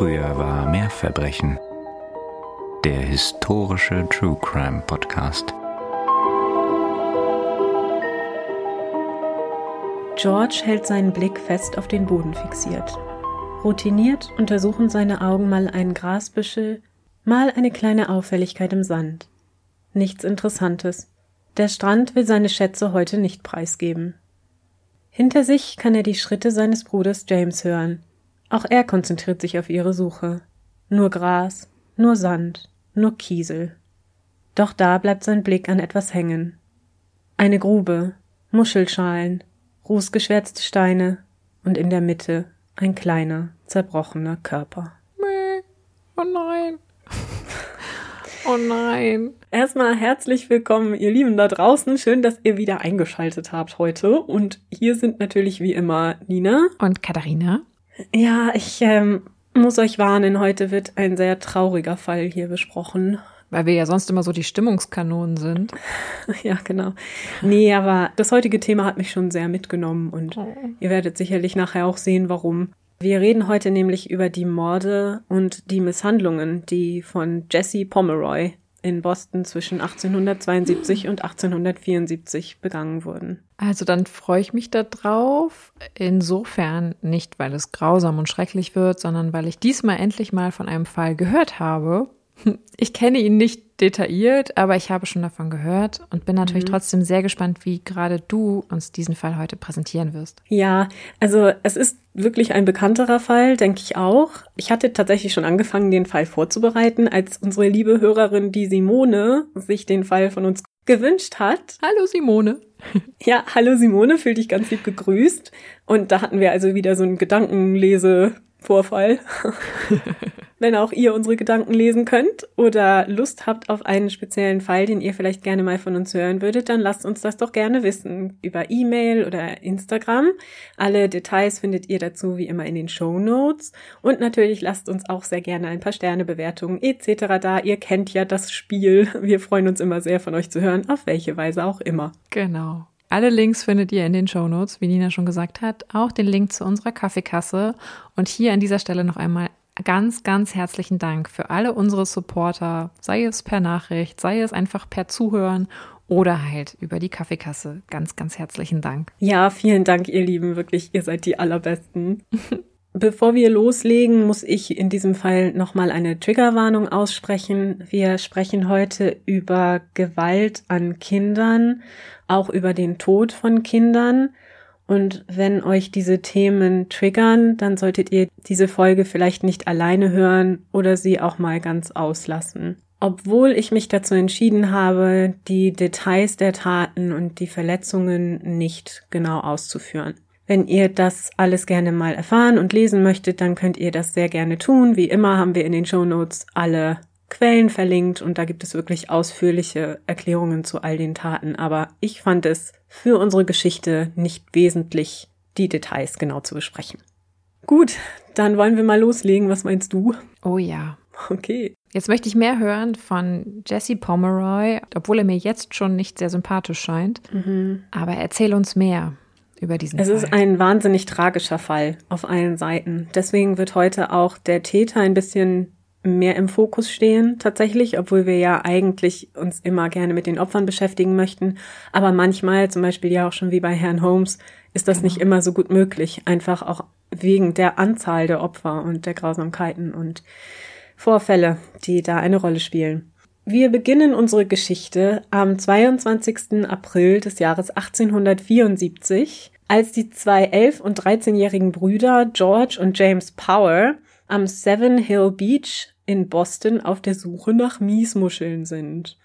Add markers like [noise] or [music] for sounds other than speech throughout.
Früher war mehr Verbrechen. Der historische True Crime Podcast. George hält seinen Blick fest auf den Boden fixiert. Routiniert untersuchen seine Augen mal einen Grasbüschel, mal eine kleine Auffälligkeit im Sand. Nichts Interessantes. Der Strand will seine Schätze heute nicht preisgeben. Hinter sich kann er die Schritte seines Bruders James hören. Auch er konzentriert sich auf ihre Suche. Nur Gras, nur Sand, nur Kiesel. Doch da bleibt sein Blick an etwas hängen. Eine Grube, Muschelschalen, rußgeschwärzte Steine und in der Mitte ein kleiner, zerbrochener Körper. Oh nein. Oh nein. Erstmal herzlich willkommen, ihr Lieben da draußen. Schön, dass ihr wieder eingeschaltet habt heute. Und hier sind natürlich wie immer Nina. Und Katharina. Ja, ich ähm, muss euch warnen, heute wird ein sehr trauriger Fall hier besprochen. Weil wir ja sonst immer so die Stimmungskanonen sind. [laughs] Ja, genau. Nee, aber das heutige Thema hat mich schon sehr mitgenommen und Oh. ihr werdet sicherlich nachher auch sehen, warum. Wir reden heute nämlich über die Morde und die Misshandlungen, die von Jesse Pomeroy in Boston zwischen 1872 und 1874 begangen wurden. Also dann freue ich mich da drauf. Insofern nicht, weil es grausam und schrecklich wird, sondern weil ich diesmal endlich mal von einem Fall gehört habe. [laughs] Ich kenne ihn nicht detailliert, aber ich habe schon davon gehört und bin natürlich trotzdem sehr gespannt, wie gerade du uns diesen Fall heute präsentieren wirst. Ja, also es ist wirklich ein bekannterer Fall, denke ich auch. Ich hatte tatsächlich schon angefangen, den Fall vorzubereiten, als unsere liebe Hörerin, die Simone, sich den Fall von uns gewünscht hat. Hallo Simone. [laughs] Ja, hallo Simone, fühl dich ganz lieb gegrüßt. Und da hatten wir also wieder so einen Gedankenlese-Vorfall. [laughs] Wenn auch ihr unsere Gedanken lesen könnt oder Lust habt auf einen speziellen Fall, den ihr vielleicht gerne mal von uns hören würdet, dann lasst uns das doch gerne wissen. Über E-Mail oder Instagram. Alle Details findet ihr dazu wie immer in den Show Notes. Und natürlich lasst uns auch sehr gerne ein paar Sternebewertungen etc. da. Ihr kennt ja das Spiel. Wir freuen uns immer sehr von euch zu hören, auf welche Weise auch immer. Genau. Alle Links findet ihr in den Show Notes, wie Nina schon gesagt hat. Auch den Link zu unserer Kaffeekasse. Und hier an dieser Stelle noch einmal ganz, ganz herzlichen Dank für alle unsere Supporter, sei es per Nachricht, sei es einfach per Zuhören oder halt über die Kaffeekasse. Ganz, ganz herzlichen Dank. Ja, vielen Dank, ihr Lieben. Wirklich, ihr seid die allerbesten. [laughs] Bevor wir loslegen, muss ich in diesem Fall nochmal eine Triggerwarnung aussprechen. Wir sprechen heute über Gewalt an Kindern, auch über den Tod von Kindern. Und wenn euch diese Themen triggern, dann solltet ihr diese Folge vielleicht nicht alleine hören oder sie auch mal ganz auslassen. Obwohl ich mich dazu entschieden habe, die Details der Taten und die Verletzungen nicht genau auszuführen. Wenn ihr das alles gerne mal erfahren und lesen möchtet, dann könnt ihr das sehr gerne tun. Wie immer haben wir in den Show Notes alle Quellen verlinkt und da gibt es wirklich ausführliche Erklärungen zu all den Taten. Aber ich fand es für unsere Geschichte nicht wesentlich, die Details genau zu besprechen. Gut, dann wollen wir mal loslegen. Was meinst du? Oh ja. Okay. Jetzt möchte ich mehr hören von Jesse Pomeroy, obwohl er mir jetzt schon nicht sehr sympathisch scheint. Aber erzähl uns mehr über diesen Es Fall. ist ein wahnsinnig tragischer Fall auf allen Seiten. Deswegen wird heute auch der Täter ein bisschen mehr im Fokus stehen, tatsächlich, obwohl wir ja eigentlich uns immer gerne mit den Opfern beschäftigen möchten. Aber manchmal, zum Beispiel ja auch schon wie bei Herrn Holmes, ist das nicht immer so gut möglich. Einfach auch wegen der Anzahl der Opfer und der Grausamkeiten und Vorfälle, die da eine Rolle spielen. Wir beginnen unsere Geschichte am 22. April des Jahres 1874, als die zwei 11- und 13-jährigen Brüder George und James Power am Seven Hill Beach in Boston auf der Suche nach Miesmuscheln sind.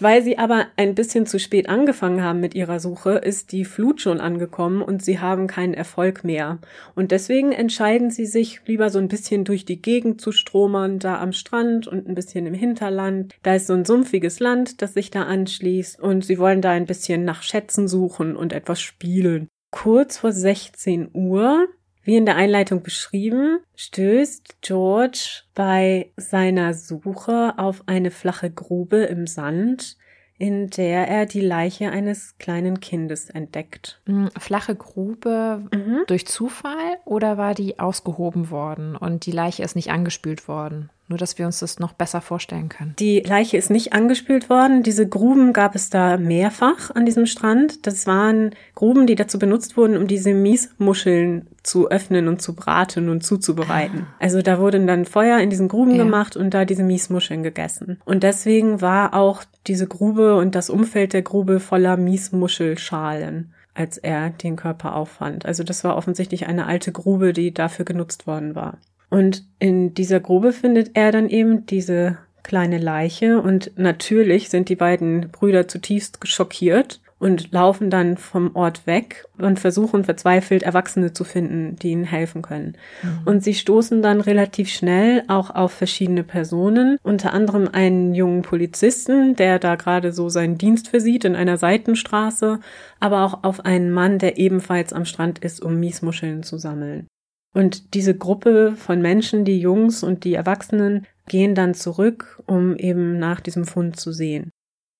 Weil sie aber ein bisschen zu spät angefangen haben mit ihrer Suche, ist die Flut schon angekommen und sie haben keinen Erfolg mehr. Und deswegen entscheiden sie sich, lieber so ein bisschen durch die Gegend zu stromern, da am Strand und ein bisschen im Hinterland. Da ist so ein sumpfiges Land, das sich da anschließt und sie wollen da ein bisschen nach Schätzen suchen und etwas spielen. Kurz vor 16 Uhr wie in der Einleitung beschrieben, stößt George bei seiner Suche auf eine flache Grube im Sand, in der er die Leiche eines kleinen Kindes entdeckt. Hm, flache Grube mhm. durch Zufall oder war die ausgehoben worden und die Leiche ist nicht angespült worden? Nur, dass wir uns das noch besser vorstellen können. Die Leiche ist nicht angespült worden. Diese Gruben gab es da mehrfach an diesem Strand. Das waren Gruben, die dazu benutzt wurden, um diese Miesmuscheln zu öffnen und zu braten und zuzubereiten. Ah. Also da wurden dann Feuer in diesen Gruben ja. gemacht und da diese Miesmuscheln gegessen. Und deswegen war auch diese Grube und das Umfeld der Grube voller Miesmuschelschalen als er den Körper auffand. Also das war offensichtlich eine alte Grube, die dafür genutzt worden war. Und in dieser Grube findet er dann eben diese kleine Leiche und natürlich sind die beiden Brüder zutiefst schockiert und laufen dann vom Ort weg und versuchen verzweifelt Erwachsene zu finden, die ihnen helfen können. Mhm. Und sie stoßen dann relativ schnell auch auf verschiedene Personen, unter anderem einen jungen Polizisten, der da gerade so seinen Dienst versieht in einer Seitenstraße, aber auch auf einen Mann, der ebenfalls am Strand ist, um Miesmuscheln zu sammeln. Und diese Gruppe von Menschen, die Jungs und die Erwachsenen, gehen dann zurück, um eben nach diesem Fund zu sehen.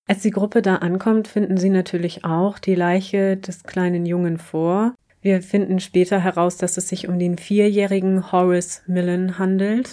Als die Gruppe da ankommt, finden sie natürlich auch die Leiche des kleinen Jungen vor. Wir finden später heraus, dass es sich um den vierjährigen Horace Millen handelt.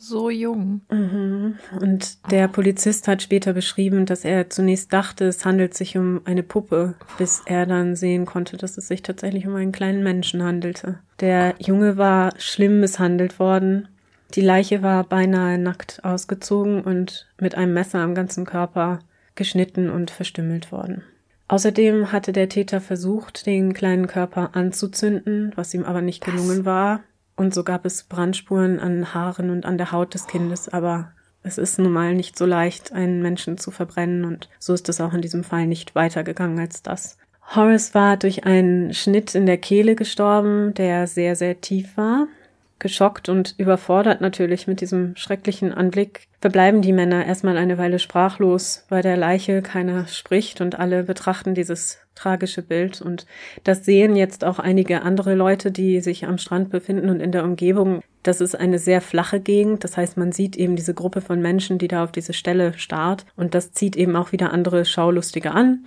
So jung. Mhm. Und der Polizist hat später beschrieben, dass er zunächst dachte, es handelt sich um eine Puppe, bis er dann sehen konnte, dass es sich tatsächlich um einen kleinen Menschen handelte. Der Junge war schlimm misshandelt worden. Die Leiche war beinahe nackt ausgezogen und mit einem Messer am ganzen Körper geschnitten und verstümmelt worden. Außerdem hatte der Täter versucht, den kleinen Körper anzuzünden, was ihm aber nicht gelungen war. Und so gab es Brandspuren an Haaren und an der Haut des Kindes, aber es ist nun mal nicht so leicht, einen Menschen zu verbrennen und so ist es auch in diesem Fall nicht weitergegangen als das. Horace war durch einen Schnitt in der Kehle gestorben, der sehr, sehr tief war geschockt und überfordert natürlich mit diesem schrecklichen Anblick, verbleiben die Männer erstmal eine Weile sprachlos. Bei der Leiche keiner spricht und alle betrachten dieses tragische Bild. Und das sehen jetzt auch einige andere Leute, die sich am Strand befinden und in der Umgebung. Das ist eine sehr flache Gegend. Das heißt, man sieht eben diese Gruppe von Menschen, die da auf diese Stelle starrt. Und das zieht eben auch wieder andere Schaulustige an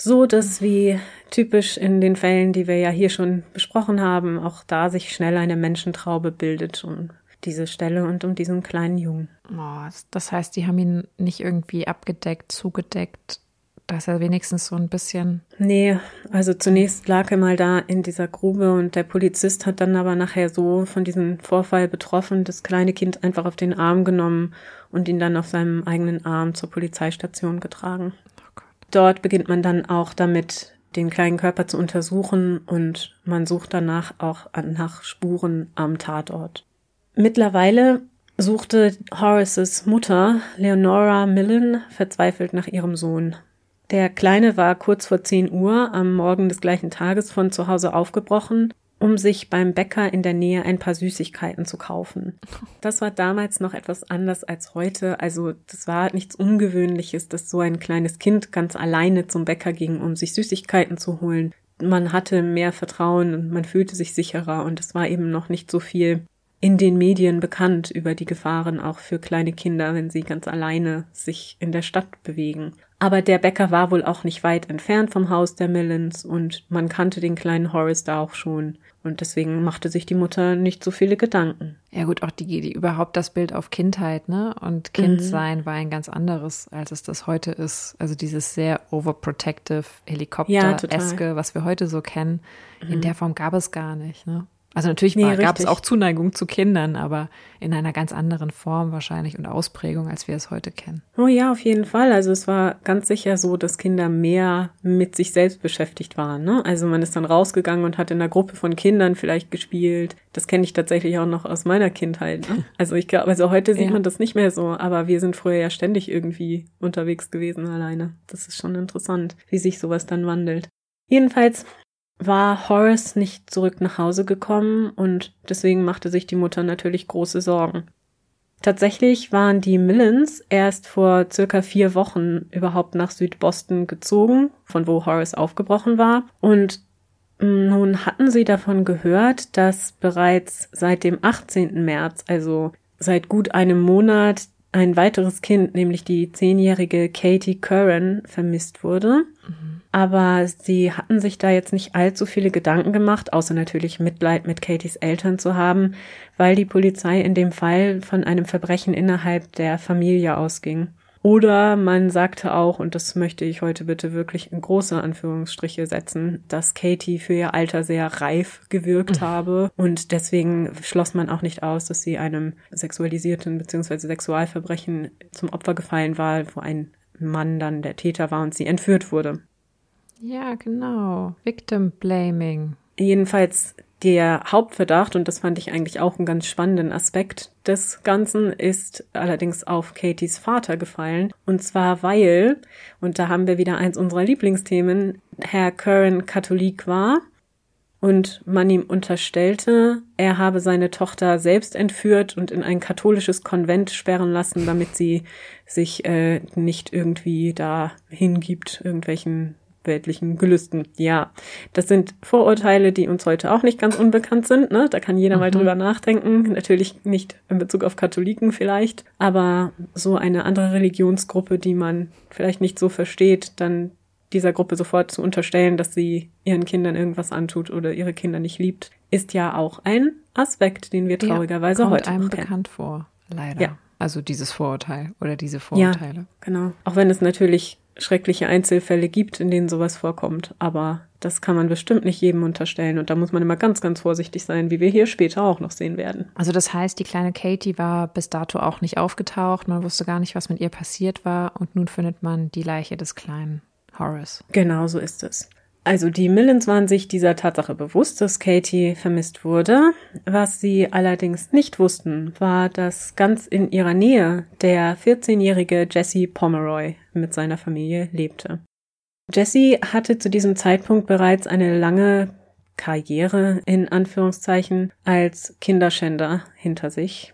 so dass wie typisch in den Fällen, die wir ja hier schon besprochen haben, auch da sich schnell eine Menschentraube bildet um diese Stelle und um diesen kleinen Jungen. Oh, das heißt, die haben ihn nicht irgendwie abgedeckt, zugedeckt, dass er wenigstens so ein bisschen. Nee, also zunächst lag er mal da in dieser Grube und der Polizist hat dann aber nachher so von diesem Vorfall betroffen, das kleine Kind einfach auf den Arm genommen und ihn dann auf seinem eigenen Arm zur Polizeistation getragen. Dort beginnt man dann auch damit, den kleinen Körper zu untersuchen und man sucht danach auch nach Spuren am Tatort. Mittlerweile suchte Horaces Mutter, Leonora Millen, verzweifelt nach ihrem Sohn. Der Kleine war kurz vor 10 Uhr am Morgen des gleichen Tages von zu Hause aufgebrochen um sich beim Bäcker in der Nähe ein paar Süßigkeiten zu kaufen. Das war damals noch etwas anders als heute. Also das war nichts Ungewöhnliches, dass so ein kleines Kind ganz alleine zum Bäcker ging, um sich Süßigkeiten zu holen. Man hatte mehr Vertrauen und man fühlte sich sicherer und es war eben noch nicht so viel in den Medien bekannt über die Gefahren auch für kleine Kinder, wenn sie ganz alleine sich in der Stadt bewegen. Aber der Bäcker war wohl auch nicht weit entfernt vom Haus der Millens und man kannte den kleinen Horace da auch schon. Und deswegen machte sich die Mutter nicht so viele Gedanken. Ja gut, auch die, die überhaupt das Bild auf Kindheit, ne? Und Kindsein mhm. war ein ganz anderes, als es das heute ist. Also dieses sehr overprotective Helikopter-eske, ja, was wir heute so kennen, mhm. in der Form gab es gar nicht, ne? Also natürlich nee, gab es auch Zuneigung zu Kindern, aber in einer ganz anderen Form wahrscheinlich und Ausprägung, als wir es heute kennen. Oh ja, auf jeden Fall. Also es war ganz sicher so, dass Kinder mehr mit sich selbst beschäftigt waren. Ne? Also man ist dann rausgegangen und hat in einer Gruppe von Kindern vielleicht gespielt. Das kenne ich tatsächlich auch noch aus meiner Kindheit. Ne? [laughs] Also ich glaube, also heute sieht ja. man das nicht mehr so, aber wir sind früher ja ständig irgendwie unterwegs gewesen alleine. Das ist schon interessant, wie sich sowas dann wandelt. Jedenfalls war Horace nicht zurück nach Hause gekommen und deswegen machte sich die Mutter natürlich große Sorgen. Tatsächlich waren die Millens erst vor circa vier Wochen überhaupt nach Südboston gezogen, von wo Horace aufgebrochen war. Und nun hatten sie davon gehört, dass bereits seit dem 18. März, also seit gut einem Monat, ein weiteres Kind, nämlich die zehnjährige Katie Curran, vermisst wurde. Mhm. Aber sie hatten sich da jetzt nicht allzu viele Gedanken gemacht, außer natürlich Mitleid mit Katies Eltern zu haben, weil die Polizei in dem Fall von einem Verbrechen innerhalb der Familie ausging. Oder man sagte auch, und das möchte ich heute bitte wirklich in große Anführungsstriche setzen, dass Katie für ihr Alter sehr reif gewirkt mhm. habe und deswegen schloss man auch nicht aus, dass sie einem sexualisierten bzw. Sexualverbrechen zum Opfer gefallen war, wo ein Mann dann der Täter war und sie entführt wurde. Ja, genau. Victim Blaming. Jedenfalls der Hauptverdacht, und das fand ich eigentlich auch einen ganz spannenden Aspekt des Ganzen, ist allerdings auf Katies Vater gefallen. Und zwar weil, und da haben wir wieder eins unserer Lieblingsthemen, Herr Curran Katholik war und man ihm unterstellte, er habe seine Tochter selbst entführt und in ein katholisches Konvent sperren lassen, damit sie sich äh, nicht irgendwie da hingibt, irgendwelchen weltlichen Gelüsten. Ja, das sind Vorurteile, die uns heute auch nicht ganz unbekannt sind. Ne? Da kann jeder mhm. mal drüber nachdenken. Natürlich nicht in Bezug auf Katholiken vielleicht, aber so eine andere Religionsgruppe, die man vielleicht nicht so versteht, dann dieser Gruppe sofort zu unterstellen, dass sie ihren Kindern irgendwas antut oder ihre Kinder nicht liebt, ist ja auch ein Aspekt, den wir traurigerweise ja, kommt heute einem bekannt vor, leider. Ja. Also dieses Vorurteil oder diese Vorurteile. Ja, genau. Auch wenn es natürlich schreckliche Einzelfälle gibt, in denen sowas vorkommt. Aber das kann man bestimmt nicht jedem unterstellen. Und da muss man immer ganz, ganz vorsichtig sein, wie wir hier später auch noch sehen werden. Also das heißt, die kleine Katie war bis dato auch nicht aufgetaucht. Man wusste gar nicht, was mit ihr passiert war. Und nun findet man die Leiche des kleinen Horace. Genau so ist es. Also die Millens waren sich dieser Tatsache bewusst, dass Katie vermisst wurde. Was sie allerdings nicht wussten, war, dass ganz in ihrer Nähe der 14-jährige Jesse Pomeroy mit seiner Familie lebte. Jesse hatte zu diesem Zeitpunkt bereits eine lange Karriere in Anführungszeichen als Kinderschänder hinter sich.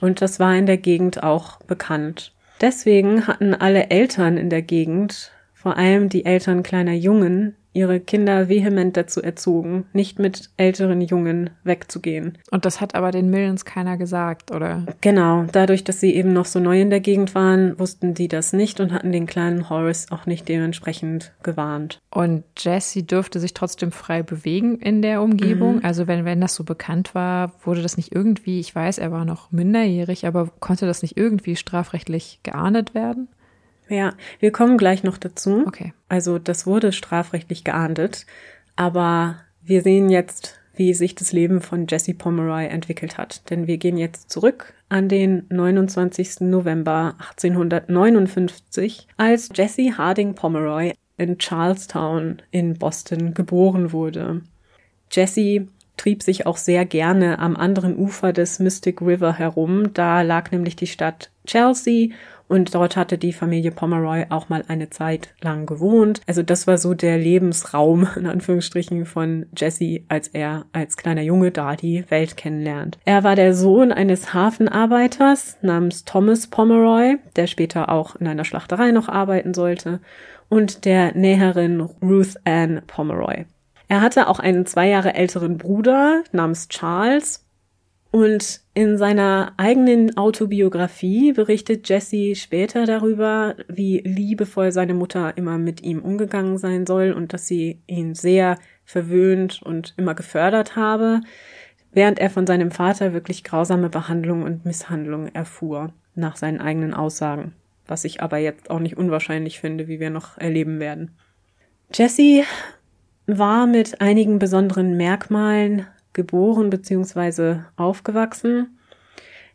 Und das war in der Gegend auch bekannt. Deswegen hatten alle Eltern in der Gegend, vor allem die Eltern kleiner Jungen, ihre Kinder vehement dazu erzogen, nicht mit älteren Jungen wegzugehen. Und das hat aber den Millens keiner gesagt, oder? Genau, dadurch, dass sie eben noch so neu in der Gegend waren, wussten die das nicht und hatten den kleinen Horace auch nicht dementsprechend gewarnt. Und Jesse dürfte sich trotzdem frei bewegen in der Umgebung. Mhm. Also wenn, wenn das so bekannt war, wurde das nicht irgendwie, ich weiß, er war noch minderjährig, aber konnte das nicht irgendwie strafrechtlich geahndet werden? Ja, wir kommen gleich noch dazu. Okay. Also das wurde strafrechtlich geahndet, aber wir sehen jetzt, wie sich das Leben von Jesse Pomeroy entwickelt hat. Denn wir gehen jetzt zurück an den 29. November 1859, als Jesse Harding Pomeroy in Charlestown in Boston geboren wurde. Jesse trieb sich auch sehr gerne am anderen Ufer des Mystic River herum. Da lag nämlich die Stadt Chelsea und dort hatte die Familie Pomeroy auch mal eine Zeit lang gewohnt. Also das war so der Lebensraum, [laughs] in Anführungsstrichen, von Jesse, als er als kleiner Junge da die Welt kennenlernt. Er war der Sohn eines Hafenarbeiters namens Thomas Pomeroy, der später auch in einer Schlachterei noch arbeiten sollte, und der Näherin Ruth Ann Pomeroy. Er hatte auch einen zwei Jahre älteren Bruder namens Charles und in seiner eigenen Autobiografie berichtet Jesse später darüber, wie liebevoll seine Mutter immer mit ihm umgegangen sein soll und dass sie ihn sehr verwöhnt und immer gefördert habe, während er von seinem Vater wirklich grausame Behandlung und Misshandlung erfuhr, nach seinen eigenen Aussagen, was ich aber jetzt auch nicht unwahrscheinlich finde, wie wir noch erleben werden. Jesse war mit einigen besonderen Merkmalen geboren bzw. aufgewachsen.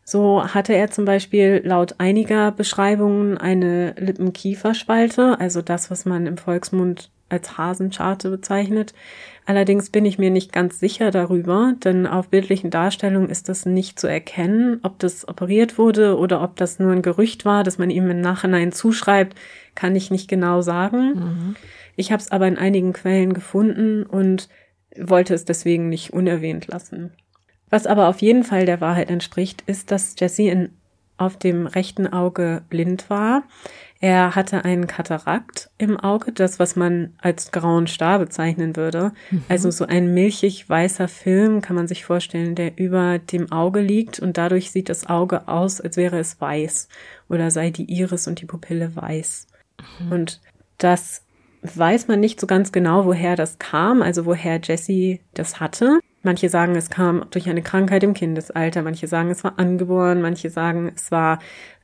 So hatte er zum Beispiel laut einiger Beschreibungen eine Lippenkieferspalte, also das, was man im Volksmund als Hasenscharte bezeichnet. Allerdings bin ich mir nicht ganz sicher darüber, denn auf bildlichen Darstellungen ist das nicht zu erkennen, ob das operiert wurde oder ob das nur ein Gerücht war, das man ihm im Nachhinein zuschreibt, kann ich nicht genau sagen. Mhm. Ich habe es aber in einigen Quellen gefunden und wollte es deswegen nicht unerwähnt lassen. Was aber auf jeden Fall der Wahrheit entspricht, ist, dass Jesse in auf dem rechten Auge blind war. Er hatte einen Katarakt im Auge, das, was man als grauen Star bezeichnen würde. Mhm. Also so ein milchig weißer Film kann man sich vorstellen, der über dem Auge liegt und dadurch sieht das Auge aus, als wäre es weiß oder sei die Iris und die Pupille weiß. Mhm. Und das weiß man nicht so ganz genau, woher das kam, also woher Jesse das hatte. Manche sagen, es kam durch eine Krankheit im Kindesalter, manche sagen, es war angeboren, manche sagen, es war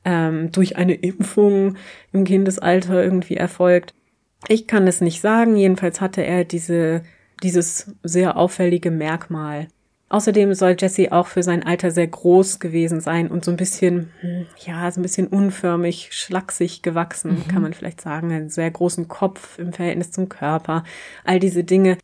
ähm, durch eine Impfung im Kindesalter irgendwie erfolgt. Ich kann es nicht sagen, jedenfalls hatte er diese, dieses sehr auffällige Merkmal. Außerdem soll Jesse auch für sein Alter sehr groß gewesen sein und so ein bisschen, hm, ja, so ein bisschen unförmig, schlaksig gewachsen, mhm. kann man vielleicht sagen. Einen sehr großen Kopf im Verhältnis zum Körper. All diese Dinge.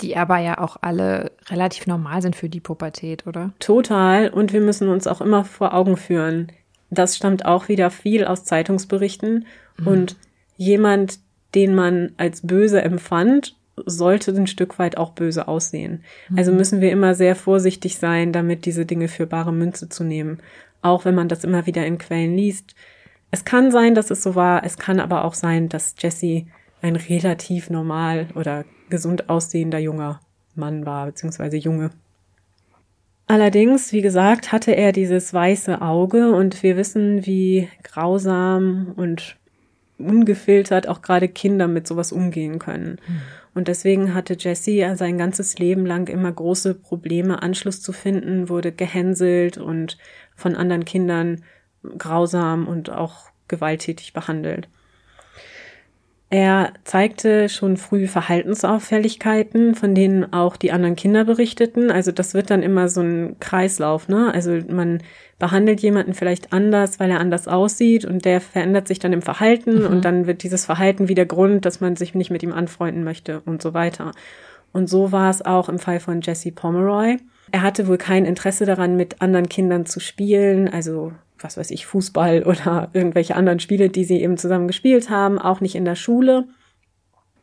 Die aber ja auch alle relativ normal sind für die Pubertät, oder? Total. Und wir müssen uns auch immer vor Augen führen. Das stammt auch wieder viel aus Zeitungsberichten. Mhm. Und jemand, den man als böse empfand, sollte ein Stück weit auch böse aussehen. Mhm. Also müssen wir immer sehr vorsichtig sein, damit diese Dinge für bare Münze zu nehmen. Auch wenn man das immer wieder in Quellen liest. Es kann sein, dass es so war. Es kann aber auch sein, dass Jesse ein relativ normal oder gesund aussehender junger Mann war, beziehungsweise Junge. Allerdings, wie gesagt, hatte er dieses weiße Auge und wir wissen, wie grausam und ungefiltert auch gerade Kinder mit sowas umgehen können. Mhm. Und deswegen hatte Jesse sein ganzes Leben lang immer große Probleme, Anschluss zu finden, wurde gehänselt und von anderen Kindern grausam und auch gewalttätig behandelt. Er zeigte schon früh Verhaltensauffälligkeiten, von denen auch die anderen Kinder berichteten. Also das wird dann immer so ein Kreislauf, ne? Also man behandelt jemanden vielleicht anders, weil er anders aussieht und der verändert sich dann im Verhalten mhm. und dann wird dieses Verhalten wieder Grund, dass man sich nicht mit ihm anfreunden möchte und so weiter. Und so war es auch im Fall von Jesse Pomeroy. Er hatte wohl kein Interesse daran, mit anderen Kindern zu spielen, also was weiß ich, Fußball [laughs] oder irgendwelche anderen Spiele, die sie eben zusammen gespielt haben, auch nicht in der Schule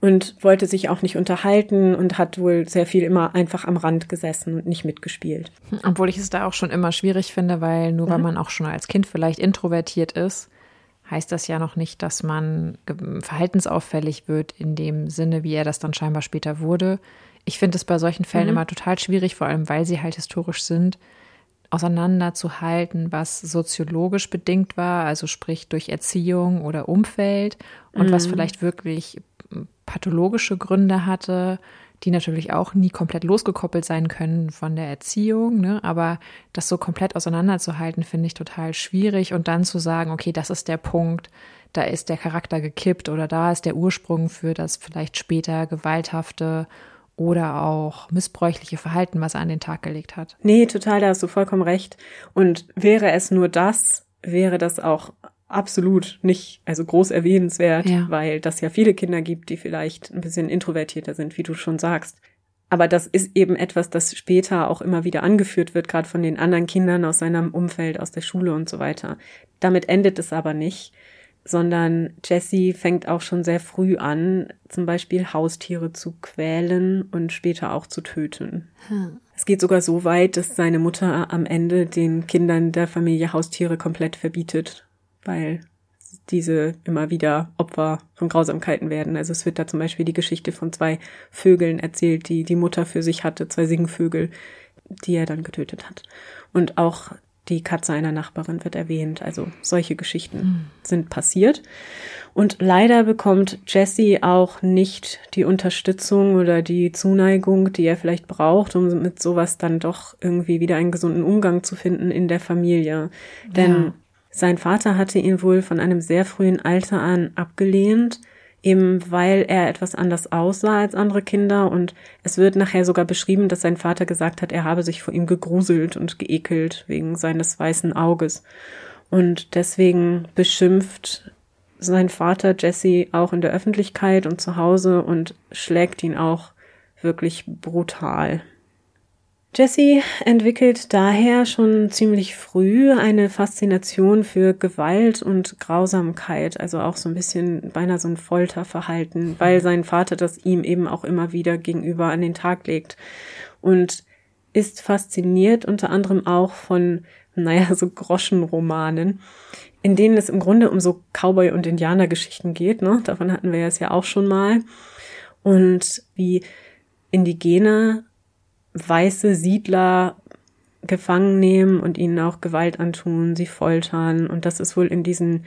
und wollte sich auch nicht unterhalten und hat wohl sehr viel immer einfach am Rand gesessen und nicht mitgespielt. Obwohl ich es da auch schon immer schwierig finde, weil nur mhm. weil man auch schon als Kind vielleicht introvertiert ist, heißt das ja noch nicht, dass man verhaltensauffällig wird in dem Sinne, wie er das dann scheinbar später wurde. Ich finde es bei solchen Fällen mhm. immer total schwierig, vor allem weil sie halt historisch sind, auseinanderzuhalten, was soziologisch bedingt war, also sprich durch Erziehung oder Umfeld und mhm. was vielleicht wirklich pathologische Gründe hatte, die natürlich auch nie komplett losgekoppelt sein können von der Erziehung, ne? aber das so komplett auseinanderzuhalten, finde ich total schwierig und dann zu sagen, okay, das ist der Punkt, da ist der Charakter gekippt oder da ist der Ursprung für das vielleicht später gewalthafte oder auch missbräuchliche Verhalten, was er an den Tag gelegt hat. Nee, total, da hast du vollkommen recht. Und wäre es nur das, wäre das auch absolut nicht, also groß erwähnenswert, ja. weil das ja viele Kinder gibt, die vielleicht ein bisschen introvertierter sind, wie du schon sagst. Aber das ist eben etwas, das später auch immer wieder angeführt wird, gerade von den anderen Kindern aus seinem Umfeld, aus der Schule und so weiter. Damit endet es aber nicht sondern Jessie fängt auch schon sehr früh an, zum Beispiel Haustiere zu quälen und später auch zu töten. Hm. Es geht sogar so weit, dass seine Mutter am Ende den Kindern der Familie Haustiere komplett verbietet, weil diese immer wieder Opfer von Grausamkeiten werden. Also es wird da zum Beispiel die Geschichte von zwei Vögeln erzählt, die die Mutter für sich hatte, zwei Singvögel, die er dann getötet hat. Und auch die Katze einer Nachbarin wird erwähnt. Also solche Geschichten mhm. sind passiert. Und leider bekommt Jesse auch nicht die Unterstützung oder die Zuneigung, die er vielleicht braucht, um mit sowas dann doch irgendwie wieder einen gesunden Umgang zu finden in der Familie. Denn ja. sein Vater hatte ihn wohl von einem sehr frühen Alter an abgelehnt eben weil er etwas anders aussah als andere Kinder und es wird nachher sogar beschrieben, dass sein Vater gesagt hat, er habe sich vor ihm gegruselt und geekelt wegen seines weißen Auges. Und deswegen beschimpft sein Vater Jesse auch in der Öffentlichkeit und zu Hause und schlägt ihn auch wirklich brutal. Jessie entwickelt daher schon ziemlich früh eine Faszination für Gewalt und Grausamkeit, also auch so ein bisschen beinahe so ein Folterverhalten, weil sein Vater das ihm eben auch immer wieder gegenüber an den Tag legt und ist fasziniert unter anderem auch von naja, so Groschenromanen, in denen es im Grunde um so Cowboy- und Indianergeschichten geht. Ne? Davon hatten wir es ja auch schon mal. Und wie indigene weiße Siedler gefangen nehmen und ihnen auch Gewalt antun, sie foltern. Und das ist wohl in diesen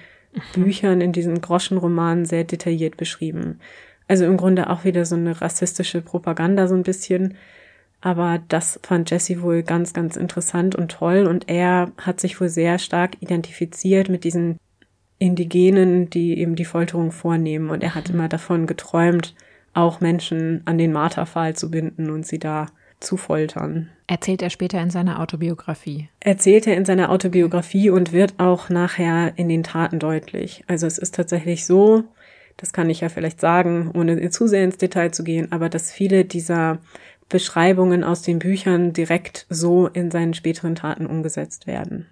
Büchern, in diesen Groschenromanen sehr detailliert beschrieben. Also im Grunde auch wieder so eine rassistische Propaganda so ein bisschen. Aber das fand Jesse wohl ganz, ganz interessant und toll. Und er hat sich wohl sehr stark identifiziert mit diesen Indigenen, die eben die Folterung vornehmen. Und er hat immer davon geträumt, auch Menschen an den Marterpfahl zu binden und sie da zu foltern. Erzählt er später in seiner Autobiografie. Erzählt er in seiner Autobiografie und wird auch nachher in den Taten deutlich. Also es ist tatsächlich so, das kann ich ja vielleicht sagen, ohne zu sehr ins Detail zu gehen, aber dass viele dieser Beschreibungen aus den Büchern direkt so in seinen späteren Taten umgesetzt werden.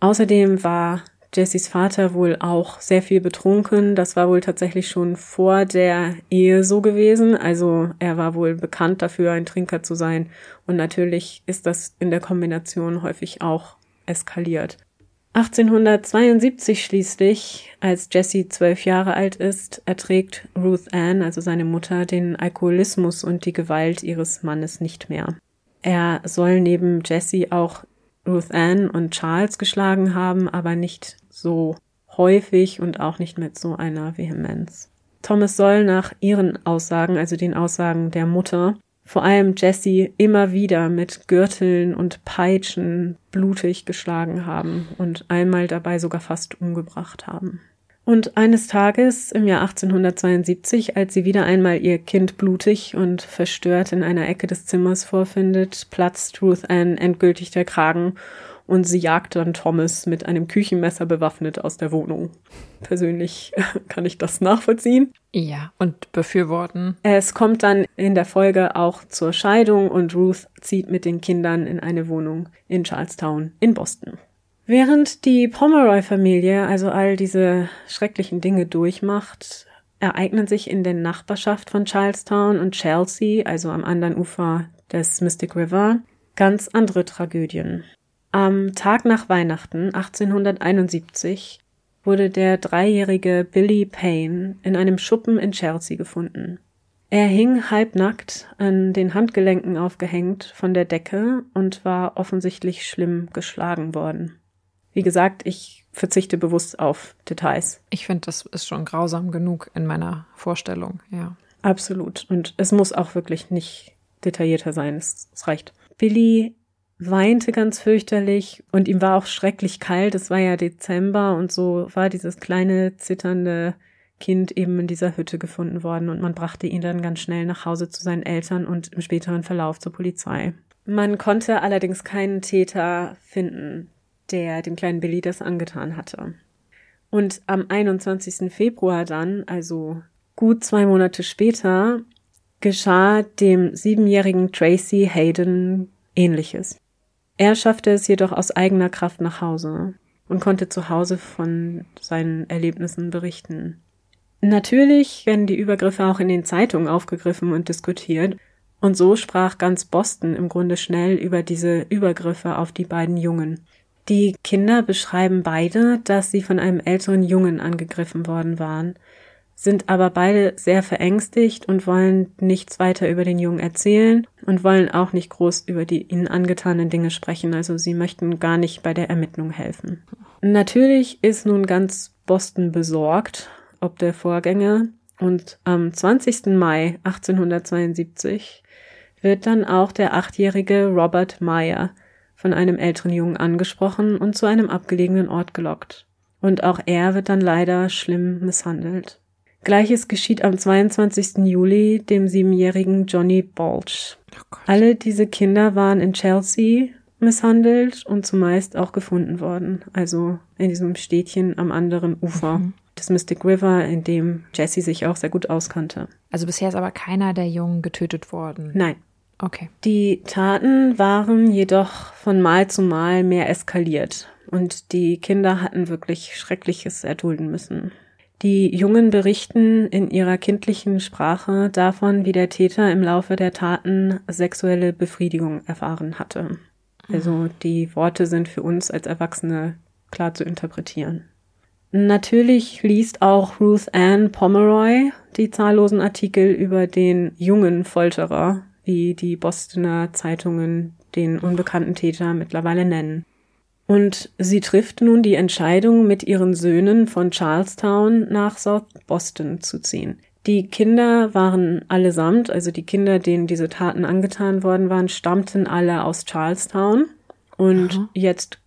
Außerdem war Jessys Vater wohl auch sehr viel betrunken. Das war wohl tatsächlich schon vor der Ehe so gewesen. Also er war wohl bekannt dafür, ein Trinker zu sein. Und natürlich ist das in der Kombination häufig auch eskaliert. 1872 schließlich, als Jesse zwölf Jahre alt ist, erträgt Ruth Ann, also seine Mutter, den Alkoholismus und die Gewalt ihres Mannes nicht mehr. Er soll neben Jesse auch Ruth Ann und Charles geschlagen haben, aber nicht so häufig und auch nicht mit so einer Vehemenz. Thomas soll nach ihren Aussagen, also den Aussagen der Mutter, vor allem Jesse immer wieder mit Gürteln und Peitschen blutig geschlagen haben und einmal dabei sogar fast umgebracht haben. Und eines Tages im Jahr 1872, als sie wieder einmal ihr Kind blutig und verstört in einer Ecke des Zimmers vorfindet, platzt Ruth Ann endgültig der Kragen und sie jagt dann Thomas mit einem Küchenmesser bewaffnet aus der Wohnung. Persönlich [laughs] kann ich das nachvollziehen. Ja, und befürworten. Es kommt dann in der Folge auch zur Scheidung und Ruth zieht mit den Kindern in eine Wohnung in Charlestown in Boston. Während die Pomeroy-Familie also all diese schrecklichen Dinge durchmacht, ereignen sich in der Nachbarschaft von Charlestown und Chelsea, also am anderen Ufer des Mystic River, ganz andere Tragödien. Am Tag nach Weihnachten 1871 wurde der dreijährige Billy Payne in einem Schuppen in Chelsea gefunden. Er hing halbnackt, an den Handgelenken aufgehängt, von der Decke und war offensichtlich schlimm geschlagen worden. Wie gesagt, ich verzichte bewusst auf Details. Ich finde, das ist schon grausam genug in meiner Vorstellung, ja. Absolut. Und es muss auch wirklich nicht detaillierter sein. Es, es reicht. Billy weinte ganz fürchterlich und ihm war auch schrecklich kalt. Es war ja Dezember und so war dieses kleine zitternde Kind eben in dieser Hütte gefunden worden und man brachte ihn dann ganz schnell nach Hause zu seinen Eltern und im späteren Verlauf zur Polizei. Man konnte allerdings keinen Täter finden, der dem kleinen Billy das angetan hatte. Und am 21. Februar dann, also gut zwei Monate später, geschah dem siebenjährigen Tracy Hayden ähnliches. Er schaffte es jedoch aus eigener Kraft nach Hause und konnte zu Hause von seinen Erlebnissen berichten. Natürlich werden die Übergriffe auch in den Zeitungen aufgegriffen und diskutiert, und so sprach ganz Boston im Grunde schnell über diese Übergriffe auf die beiden Jungen. Die Kinder beschreiben beide, dass sie von einem älteren Jungen angegriffen worden waren, sind aber beide sehr verängstigt und wollen nichts weiter über den Jungen erzählen und wollen auch nicht groß über die ihnen angetanen Dinge sprechen. Also sie möchten gar nicht bei der Ermittlung helfen. Natürlich ist nun ganz Boston besorgt ob der Vorgänge und am 20. Mai 1872 wird dann auch der achtjährige Robert Meyer von einem älteren Jungen angesprochen und zu einem abgelegenen Ort gelockt. Und auch er wird dann leider schlimm misshandelt. Gleiches geschieht am 22. Juli dem siebenjährigen Johnny Balch. Oh Alle diese Kinder waren in Chelsea misshandelt und zumeist auch gefunden worden, also in diesem Städtchen am anderen Ufer mhm. des Mystic River, in dem Jesse sich auch sehr gut auskannte. Also bisher ist aber keiner der Jungen getötet worden. Nein. Okay. Die Taten waren jedoch von Mal zu Mal mehr eskaliert und die Kinder hatten wirklich Schreckliches erdulden müssen. Die Jungen berichten in ihrer kindlichen Sprache davon, wie der Täter im Laufe der Taten sexuelle Befriedigung erfahren hatte. Also die Worte sind für uns als Erwachsene klar zu interpretieren. Natürlich liest auch Ruth Ann Pomeroy die zahllosen Artikel über den jungen Folterer, wie die Bostoner Zeitungen den unbekannten Täter mittlerweile nennen. Und sie trifft nun die Entscheidung, mit ihren Söhnen von Charlestown nach South Boston zu ziehen. Die Kinder waren allesamt, also die Kinder, denen diese Taten angetan worden waren, stammten alle aus Charlestown. Und Aha. jetzt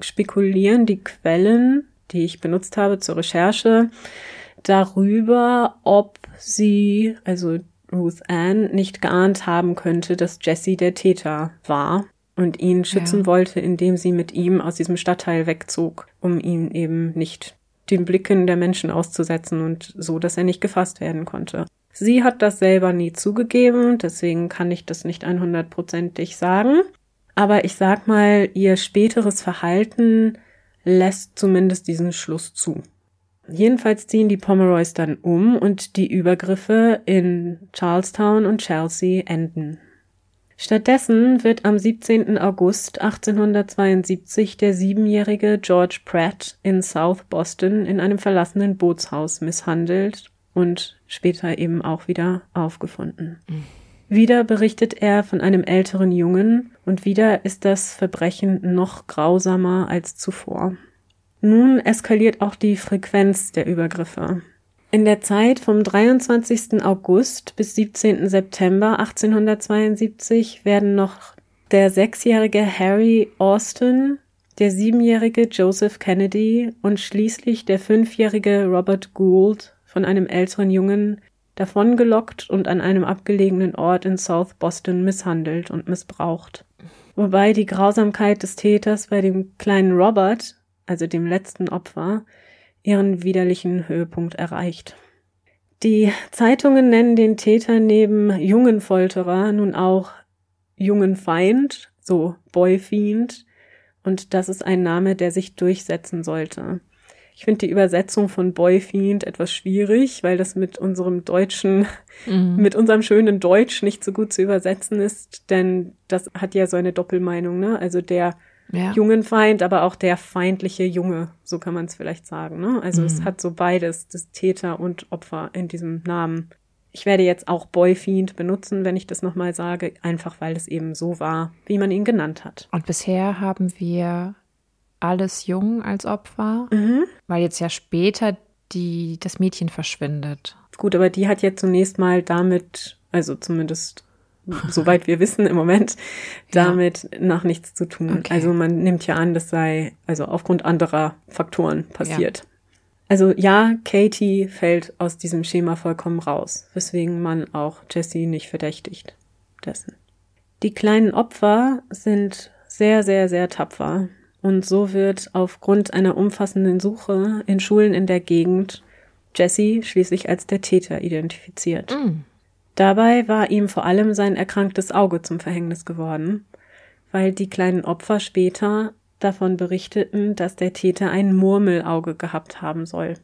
spekulieren die Quellen, die ich benutzt habe zur Recherche, darüber, ob sie, also Ruth Ann, nicht geahnt haben könnte, dass Jesse der Täter war und ihn schützen ja. wollte, indem sie mit ihm aus diesem Stadtteil wegzog, um ihn eben nicht den Blicken der Menschen auszusetzen und so, dass er nicht gefasst werden konnte. Sie hat das selber nie zugegeben, deswegen kann ich das nicht 100%ig sagen. Aber ich sag mal, ihr späteres Verhalten lässt zumindest diesen Schluss zu. Jedenfalls ziehen die Pomeroys dann um und die Übergriffe in Charlestown und Chelsea enden. Stattdessen wird am 17. August 1872 der siebenjährige George Pratt in South Boston in einem verlassenen Bootshaus misshandelt und später eben auch wieder aufgefunden. Mhm. Wieder berichtet er von einem älteren Jungen und wieder ist das Verbrechen noch grausamer als zuvor. Nun eskaliert auch die Frequenz der Übergriffe. In der Zeit vom 23. August bis 17. September 1872 werden noch der sechsjährige Harry Austin, der siebenjährige Joseph Kennedy und schließlich der fünfjährige Robert Gould von einem älteren Jungen davongelockt und an einem abgelegenen Ort in South Boston misshandelt und missbraucht. Wobei die Grausamkeit des Täters bei dem kleinen Robert, also dem letzten Opfer, ihren widerlichen Höhepunkt erreicht. Die Zeitungen nennen den Täter neben jungen Folterer nun auch jungen Feind, so Boyfiend, und das ist ein Name, der sich durchsetzen sollte. Ich finde die Übersetzung von Boyfiend etwas schwierig, weil das mit unserem deutschen, mhm. mit unserem schönen Deutsch nicht so gut zu übersetzen ist, denn das hat ja so eine Doppelmeinung, ne? Also der ja. Jungenfeind, aber auch der feindliche Junge, so kann man es vielleicht sagen. Ne? Also mhm. es hat so beides, das Täter und Opfer in diesem Namen. Ich werde jetzt auch Boyfiend benutzen, wenn ich das nochmal sage, einfach weil es eben so war, wie man ihn genannt hat. Und bisher haben wir alles jung als Opfer, mhm. weil jetzt ja später die, das Mädchen verschwindet. Gut, aber die hat ja zunächst mal damit, also zumindest soweit wir wissen im Moment, [laughs] damit ja. noch nichts zu tun. Okay. Also man nimmt ja an, das sei also aufgrund anderer Faktoren passiert. Ja. Also ja, Katie fällt aus diesem Schema vollkommen raus, weswegen man auch Jessie nicht verdächtigt dessen. Die kleinen Opfer sind sehr, sehr, sehr tapfer. Und so wird aufgrund einer umfassenden Suche in Schulen in der Gegend Jesse schließlich als der Täter identifiziert. Mm. Dabei war ihm vor allem sein erkranktes Auge zum Verhängnis geworden, weil die kleinen Opfer später davon berichteten, dass der Täter ein Murmelauge gehabt haben soll.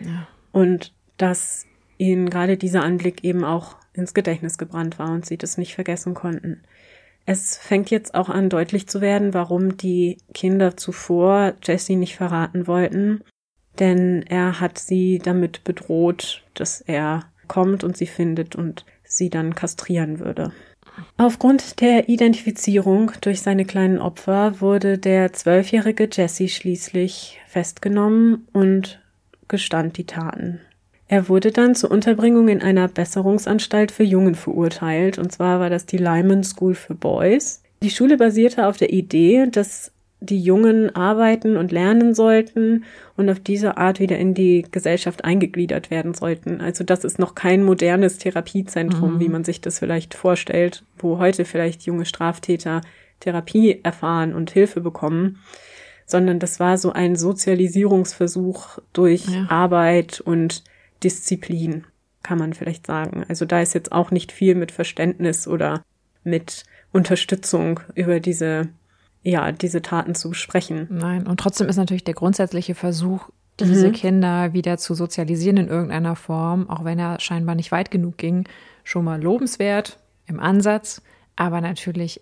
Ja. Und dass ihnen gerade dieser Anblick eben auch ins Gedächtnis gebrannt war und sie das nicht vergessen konnten. Es fängt jetzt auch an deutlich zu werden, warum die Kinder zuvor Jesse nicht verraten wollten, denn er hat sie damit bedroht, dass er kommt und sie findet und sie dann kastrieren würde. Aufgrund der Identifizierung durch seine kleinen Opfer wurde der zwölfjährige Jesse schließlich festgenommen und gestand die Taten. Er wurde dann zur Unterbringung in einer Besserungsanstalt für Jungen verurteilt, und zwar war das die Lyman School for Boys. Die Schule basierte auf der Idee, dass die Jungen arbeiten und lernen sollten und auf diese Art wieder in die Gesellschaft eingegliedert werden sollten. Also das ist noch kein modernes Therapiezentrum, mhm. wie man sich das vielleicht vorstellt, wo heute vielleicht junge Straftäter Therapie erfahren und Hilfe bekommen, sondern das war so ein Sozialisierungsversuch durch ja. Arbeit und Disziplin, kann man vielleicht sagen. Also da ist jetzt auch nicht viel mit Verständnis oder mit Unterstützung über diese ja, diese Taten zu besprechen. Nein, und trotzdem ist natürlich der grundsätzliche Versuch, diese mhm. Kinder wieder zu sozialisieren in irgendeiner Form, auch wenn er scheinbar nicht weit genug ging, schon mal lobenswert im Ansatz, aber natürlich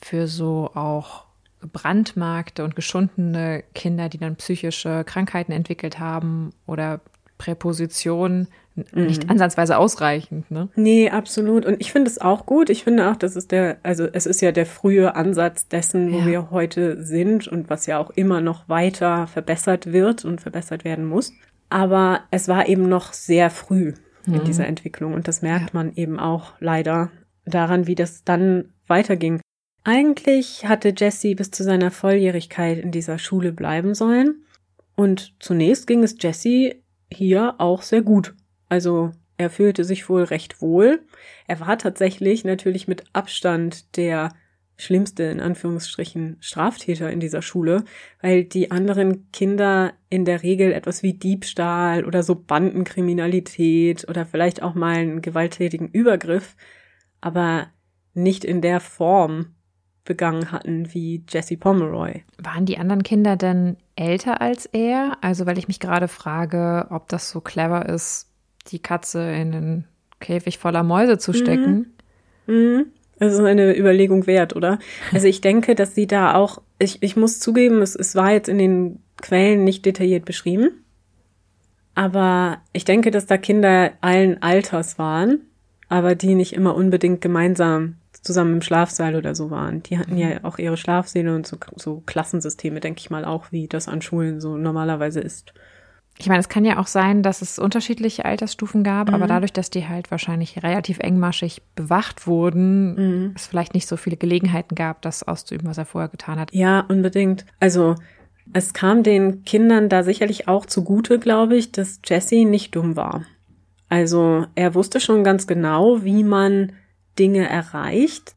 für so auch gebrandmarkte und geschundene Kinder, die dann psychische Krankheiten entwickelt haben oder Präpositionen nicht mhm. ansatzweise ausreichend, ne? Nee, absolut. Und ich finde es auch gut. Ich finde auch, das ist der, also es ist ja der frühe Ansatz dessen, wo ja. wir heute sind und was ja auch immer noch weiter verbessert wird und verbessert werden muss. Aber es war eben noch sehr früh in mhm. dieser Entwicklung und das merkt ja. man eben auch leider daran, wie das dann weiterging. Eigentlich hatte Jesse bis zu seiner Volljährigkeit in dieser Schule bleiben sollen. Und zunächst ging es Jesse hier auch sehr gut. Also er fühlte sich wohl recht wohl. Er war tatsächlich natürlich mit Abstand der schlimmste in Anführungsstrichen Straftäter in dieser Schule, weil die anderen Kinder in der Regel etwas wie Diebstahl oder so Bandenkriminalität oder vielleicht auch mal einen gewalttätigen Übergriff, aber nicht in der Form begangen hatten wie Jesse Pomeroy. Waren die anderen Kinder denn älter als er? Also, weil ich mich gerade frage, ob das so clever ist, die Katze in den Käfig voller Mäuse zu stecken. Mhm. Mhm. Das ist eine Überlegung wert, oder? Also ich denke, dass sie da auch, ich, ich muss zugeben, es, es war jetzt in den Quellen nicht detailliert beschrieben. Aber ich denke, dass da Kinder allen Alters waren, aber die nicht immer unbedingt gemeinsam zusammen im Schlafsaal oder so waren. Die hatten ja auch ihre Schlafsäle und so, so Klassensysteme, denke ich mal auch, wie das an Schulen so normalerweise ist. Ich meine, es kann ja auch sein, dass es unterschiedliche Altersstufen gab, mhm. aber dadurch, dass die halt wahrscheinlich relativ engmaschig bewacht wurden, mhm. es vielleicht nicht so viele Gelegenheiten gab, das auszuüben, was er vorher getan hat. Ja, unbedingt. Also es kam den Kindern da sicherlich auch zugute, glaube ich, dass Jesse nicht dumm war. Also er wusste schon ganz genau, wie man Dinge erreicht.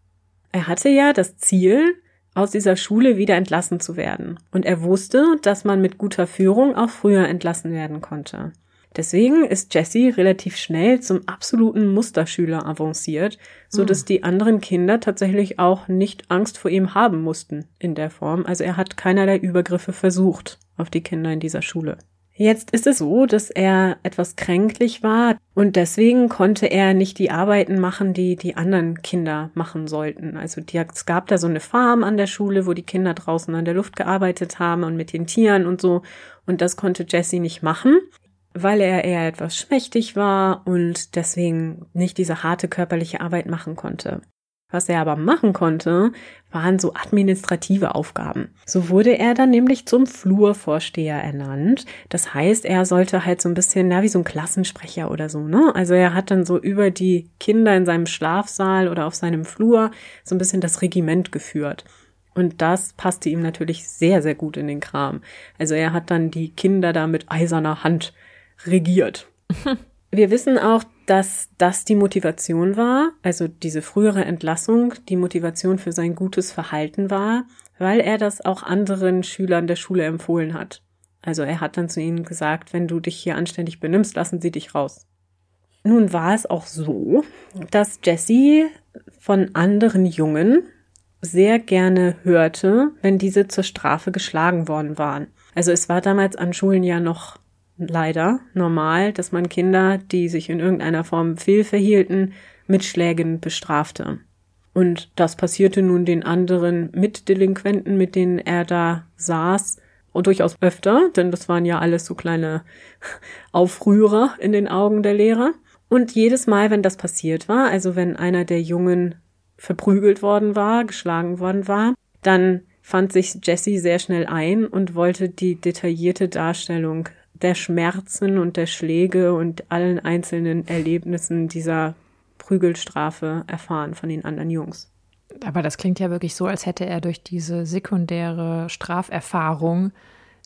Er hatte ja das Ziel, aus dieser Schule wieder entlassen zu werden. Und er wusste, dass man mit guter Führung auch früher entlassen werden konnte. Deswegen ist Jesse relativ schnell zum absoluten Musterschüler avanciert, so dass hm. die anderen Kinder tatsächlich auch nicht Angst vor ihm haben mussten in der Form. Also er hat keinerlei Übergriffe versucht auf die Kinder in dieser Schule. Jetzt ist es so, dass er etwas kränklich war und deswegen konnte er nicht die Arbeiten machen, die die anderen Kinder machen sollten. Also die, es gab da so eine Farm an der Schule, wo die Kinder draußen an der Luft gearbeitet haben und mit den Tieren und so. Und das konnte Jesse nicht machen, weil er eher etwas schmächtig war und deswegen nicht diese harte körperliche Arbeit machen konnte. Was er aber machen konnte, waren so administrative Aufgaben. So wurde er dann nämlich zum Flurvorsteher ernannt. Das heißt, er sollte halt so ein bisschen, na, wie so ein Klassensprecher oder so, ne? Also er hat dann so über die Kinder in seinem Schlafsaal oder auf seinem Flur so ein bisschen das Regiment geführt. Und das passte ihm natürlich sehr, sehr gut in den Kram. Also er hat dann die Kinder da mit eiserner Hand regiert. [laughs] Wir wissen auch, dass das die Motivation war, also diese frühere Entlassung, die Motivation für sein gutes Verhalten war, weil er das auch anderen Schülern der Schule empfohlen hat. Also er hat dann zu ihnen gesagt, wenn du dich hier anständig benimmst, lassen sie dich raus. Nun war es auch so, dass Jessie von anderen Jungen sehr gerne hörte, wenn diese zur Strafe geschlagen worden waren. Also es war damals an Schulen ja noch leider normal, dass man Kinder, die sich in irgendeiner Form fehlverhielten, mit Schlägen bestrafte. Und das passierte nun den anderen Mitdelinquenten, mit denen er da saß, und durchaus öfter, denn das waren ja alles so kleine [laughs] Aufrührer in den Augen der Lehrer. Und jedes Mal, wenn das passiert war, also wenn einer der Jungen verprügelt worden war, geschlagen worden war, dann fand sich Jesse sehr schnell ein und wollte die detaillierte Darstellung der Schmerzen und der Schläge und allen einzelnen Erlebnissen dieser Prügelstrafe erfahren von den anderen Jungs. Aber das klingt ja wirklich so, als hätte er durch diese sekundäre Straferfahrung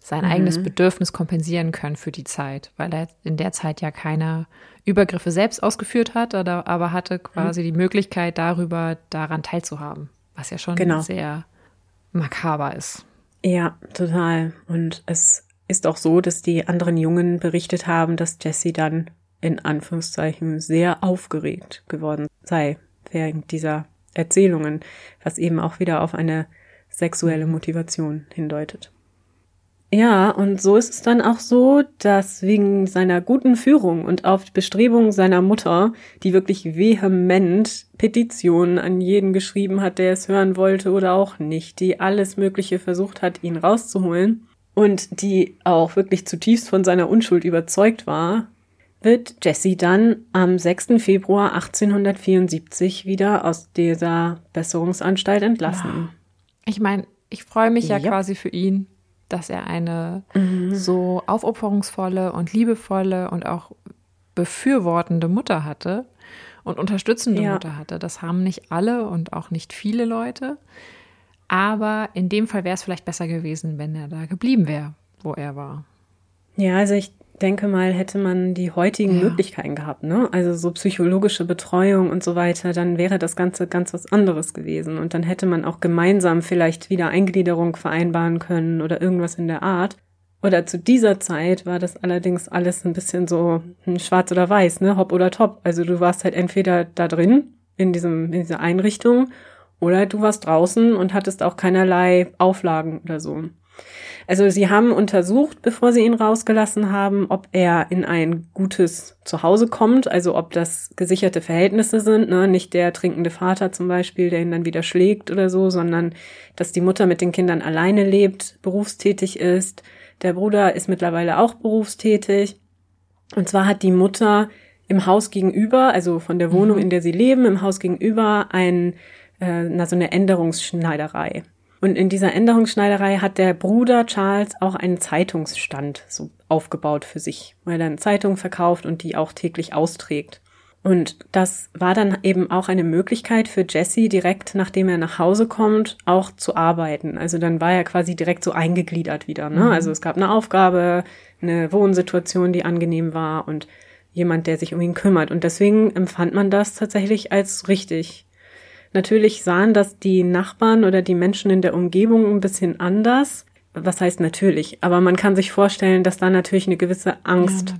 sein mhm. eigenes Bedürfnis kompensieren können für die Zeit, weil er in der Zeit ja keine Übergriffe selbst ausgeführt hat, aber hatte quasi mhm. die Möglichkeit darüber daran teilzuhaben, was ja schon genau. sehr makaber ist. Ja, total. Und es ist auch so, dass die anderen Jungen berichtet haben, dass Jesse dann in Anführungszeichen sehr aufgeregt geworden sei während dieser Erzählungen, was eben auch wieder auf eine sexuelle Motivation hindeutet. Ja, und so ist es dann auch so, dass wegen seiner guten Führung und auf Bestrebungen seiner Mutter, die wirklich vehement Petitionen an jeden geschrieben hat, der es hören wollte oder auch nicht, die alles Mögliche versucht hat, ihn rauszuholen und die auch wirklich zutiefst von seiner Unschuld überzeugt war, wird Jesse dann am 6. Februar 1874 wieder aus dieser Besserungsanstalt entlassen. Ich meine, ich freue mich ja Ja. quasi für ihn, dass er eine Mhm. so aufopferungsvolle und liebevolle und auch befürwortende Mutter hatte und unterstützende Ja. Mutter hatte. Das haben nicht alle und auch nicht viele Leute. Aber in dem Fall wäre es vielleicht besser gewesen, wenn er da geblieben wäre, wo er war. Ja, also ich denke mal, hätte man die heutigen Ja. Möglichkeiten gehabt, ne? Also so psychologische Betreuung und so weiter, dann wäre das Ganze ganz was anderes gewesen. Und dann hätte man auch gemeinsam vielleicht wieder Eingliederung vereinbaren können oder irgendwas in der Art. Oder zu dieser Zeit war das allerdings alles ein bisschen so hm, schwarz oder weiß, ne? Hopp oder top. Also du warst halt entweder da drin, in diesem, in dieser Einrichtung, oder du warst draußen und hattest auch keinerlei Auflagen oder so. Also sie haben untersucht, bevor sie ihn rausgelassen haben, ob er in ein gutes Zuhause kommt, also ob das gesicherte Verhältnisse sind, ne? nicht der trinkende Vater zum Beispiel, der ihn dann wieder schlägt oder so, sondern dass die Mutter mit den Kindern alleine lebt, berufstätig ist. Der Bruder ist mittlerweile auch berufstätig. Und zwar hat die Mutter im Haus gegenüber, also von der Wohnung, in der sie leben, im Haus gegenüber ein, äh, na, so eine Änderungsschneiderei. Und in dieser Änderungsschneiderei hat der Bruder Charles auch einen Zeitungsstand so aufgebaut für sich, weil er eine Zeitung verkauft und die auch täglich austrägt. Und das war dann eben auch eine Möglichkeit für Jesse, direkt nachdem er nach Hause kommt, auch zu arbeiten. Also dann war er quasi direkt so eingegliedert wieder. Ne? Also es gab eine Aufgabe, eine Wohnsituation, die angenehm war und jemand, der sich um ihn kümmert. Und deswegen empfand man das tatsächlich als richtig. Natürlich sahen das die Nachbarn oder die Menschen in der Umgebung ein bisschen anders. Was heißt natürlich? Aber man kann sich vorstellen, dass da natürlich eine gewisse Angst Ja,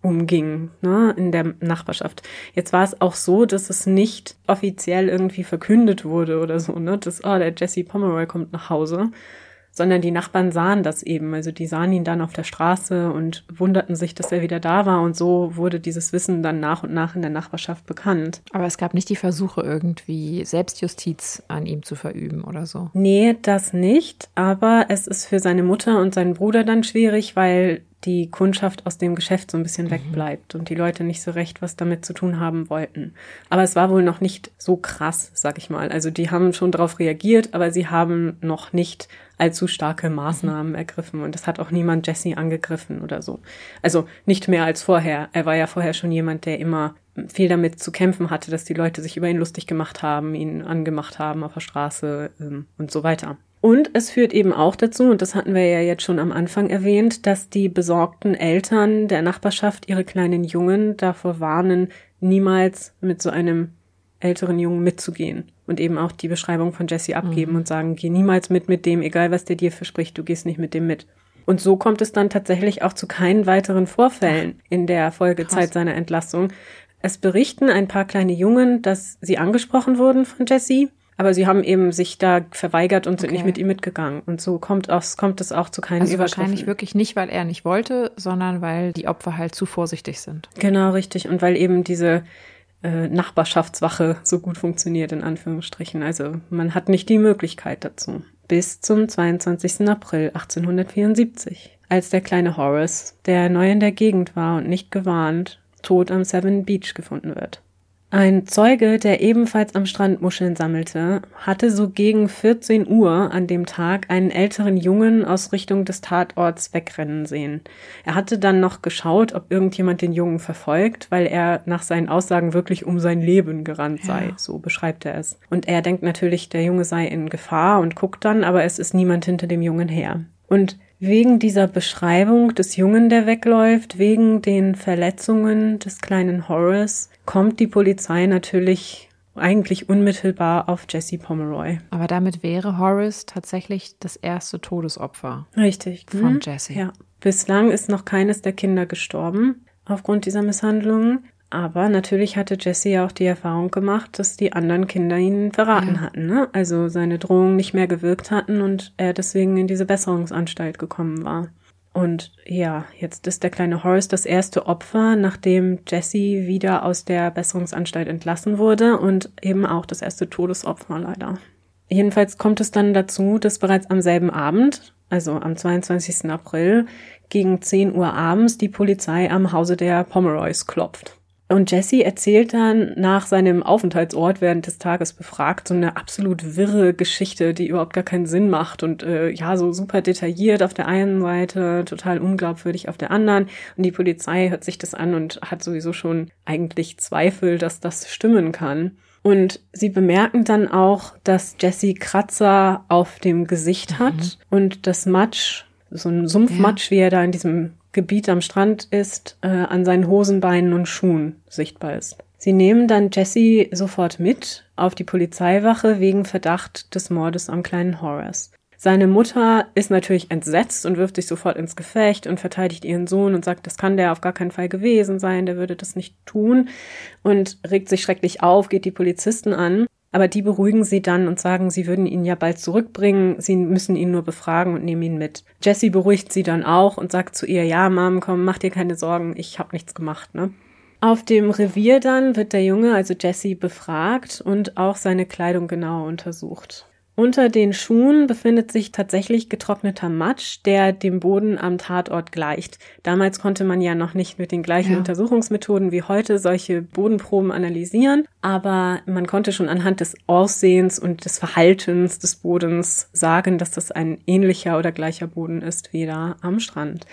umging ne, in der Nachbarschaft. Jetzt war es auch so, dass es nicht offiziell irgendwie verkündet wurde oder so, ne, dass, oh, der Jesse Pomeroy kommt nach Hause, sondern die Nachbarn sahen das eben. Also die sahen ihn dann auf der Straße und wunderten sich, dass er wieder da war und so wurde dieses Wissen dann nach und nach in der Nachbarschaft bekannt. Aber es gab nicht die Versuche, irgendwie Selbstjustiz an ihm zu verüben oder so. Nee, das nicht, aber es ist für seine Mutter und seinen Bruder dann schwierig, weil die Kundschaft aus dem Geschäft so ein bisschen wegbleibt und die Leute nicht so recht was damit zu tun haben wollten. Aber es war wohl noch nicht so krass, sag ich mal. Also die haben schon darauf reagiert, aber sie haben noch nicht allzu starke Maßnahmen ergriffen und es hat auch niemand Jesse angegriffen oder so. Also nicht mehr als vorher. Er war ja vorher schon jemand, der immer viel damit zu kämpfen hatte, dass die Leute sich über ihn lustig gemacht haben, ihn angemacht haben auf der Straße ähm, und so weiter. Und es führt eben auch dazu, und das hatten wir ja jetzt schon am Anfang erwähnt, dass die besorgten Eltern der Nachbarschaft ihre kleinen Jungen davor warnen, niemals mit so einem älteren Jungen mitzugehen und eben auch die Beschreibung von Jesse abgeben und sagen, geh niemals mit mit dem, egal was der dir verspricht, du gehst nicht mit dem mit. Und so kommt es dann tatsächlich auch zu keinen weiteren Vorfällen in der Folgezeit Krass. seiner Entlassung. Es berichten ein paar kleine Jungen, dass sie angesprochen wurden von Jesse, aber sie haben eben sich da verweigert und sind Okay. nicht mit ihm mitgegangen. Und so kommt, aus, kommt es auch zu keinen Also Übergriffen. wahrscheinlich wirklich nicht, weil er nicht wollte, sondern weil die Opfer halt zu vorsichtig sind. Genau, richtig. Und weil eben diese äh, Nachbarschaftswache so gut funktioniert, in Anführungsstrichen. Also man hat nicht die Möglichkeit dazu. Bis zum 22. April 1874, als der kleine Horace, der neu in der Gegend war und nicht gewarnt, tot am Seven Beach gefunden wird. Ein Zeuge, der ebenfalls am Strand Muscheln sammelte, hatte so gegen 14 Uhr an dem Tag einen älteren Jungen aus Richtung des Tatorts wegrennen sehen. Er hatte dann noch geschaut, ob irgendjemand den Jungen verfolgt, weil er nach seinen Aussagen wirklich um sein Leben gerannt sei. Ja. So beschreibt er es. Und er denkt natürlich, der Junge sei in Gefahr und guckt dann, aber es ist niemand hinter dem Jungen her. Und wegen dieser Beschreibung des Jungen, der wegläuft, wegen den Verletzungen des kleinen Horace, kommt die Polizei natürlich eigentlich unmittelbar auf Jesse Pomeroy. Aber damit wäre Horace tatsächlich das erste Todesopfer. Richtig. Von Mhm. Jesse. Ja. Bislang ist noch keines der Kinder gestorben aufgrund dieser Misshandlungen. Aber natürlich hatte Jesse ja auch die Erfahrung gemacht, dass die anderen Kinder ihn verraten Ja. hatten. Ne? Also seine Drohungen nicht mehr gewirkt hatten und er deswegen in diese Besserungsanstalt gekommen war. Und ja, jetzt ist der kleine Horace das erste Opfer, nachdem Jesse wieder aus der Besserungsanstalt entlassen wurde und eben auch das erste Todesopfer leider. Jedenfalls kommt es dann dazu, dass bereits am selben Abend, also am 22. April, gegen 10 Uhr abends die Polizei am Hause der Pomeroys klopft. Und Jesse erzählt dann nach seinem Aufenthaltsort während des Tages befragt so eine absolut wirre Geschichte, die überhaupt gar keinen Sinn macht und äh, ja, so super detailliert auf der einen Seite, total unglaubwürdig auf der anderen. Und die Polizei hört sich das an und hat sowieso schon eigentlich Zweifel, dass das stimmen kann. Und sie bemerken dann auch, dass Jesse Kratzer auf dem Gesicht hat mhm. und das Matsch, so ein Sumpfmatsch, ja. wie er da in diesem Gebiet am Strand ist, äh, an seinen Hosenbeinen und Schuhen sichtbar ist. Sie nehmen dann Jesse sofort mit auf die Polizeiwache wegen Verdacht des Mordes am kleinen Horace. Seine Mutter ist natürlich entsetzt und wirft sich sofort ins Gefecht und verteidigt ihren Sohn und sagt, das kann der auf gar keinen Fall gewesen sein, der würde das nicht tun und regt sich schrecklich auf, geht die Polizisten an. Aber die beruhigen sie dann und sagen, sie würden ihn ja bald zurückbringen, sie müssen ihn nur befragen und nehmen ihn mit. Jessie beruhigt sie dann auch und sagt zu ihr, ja, Mom, komm, mach dir keine Sorgen, ich habe nichts gemacht, ne? Auf dem Revier dann wird der Junge, also Jesse, befragt und auch seine Kleidung genauer untersucht. Unter den Schuhen befindet sich tatsächlich getrockneter Matsch, der dem Boden am Tatort gleicht. Damals konnte man ja noch nicht mit den gleichen ja. Untersuchungsmethoden wie heute solche Bodenproben analysieren, aber man konnte schon anhand des Aussehens und des Verhaltens des Bodens sagen, dass das ein ähnlicher oder gleicher Boden ist wie da am Strand.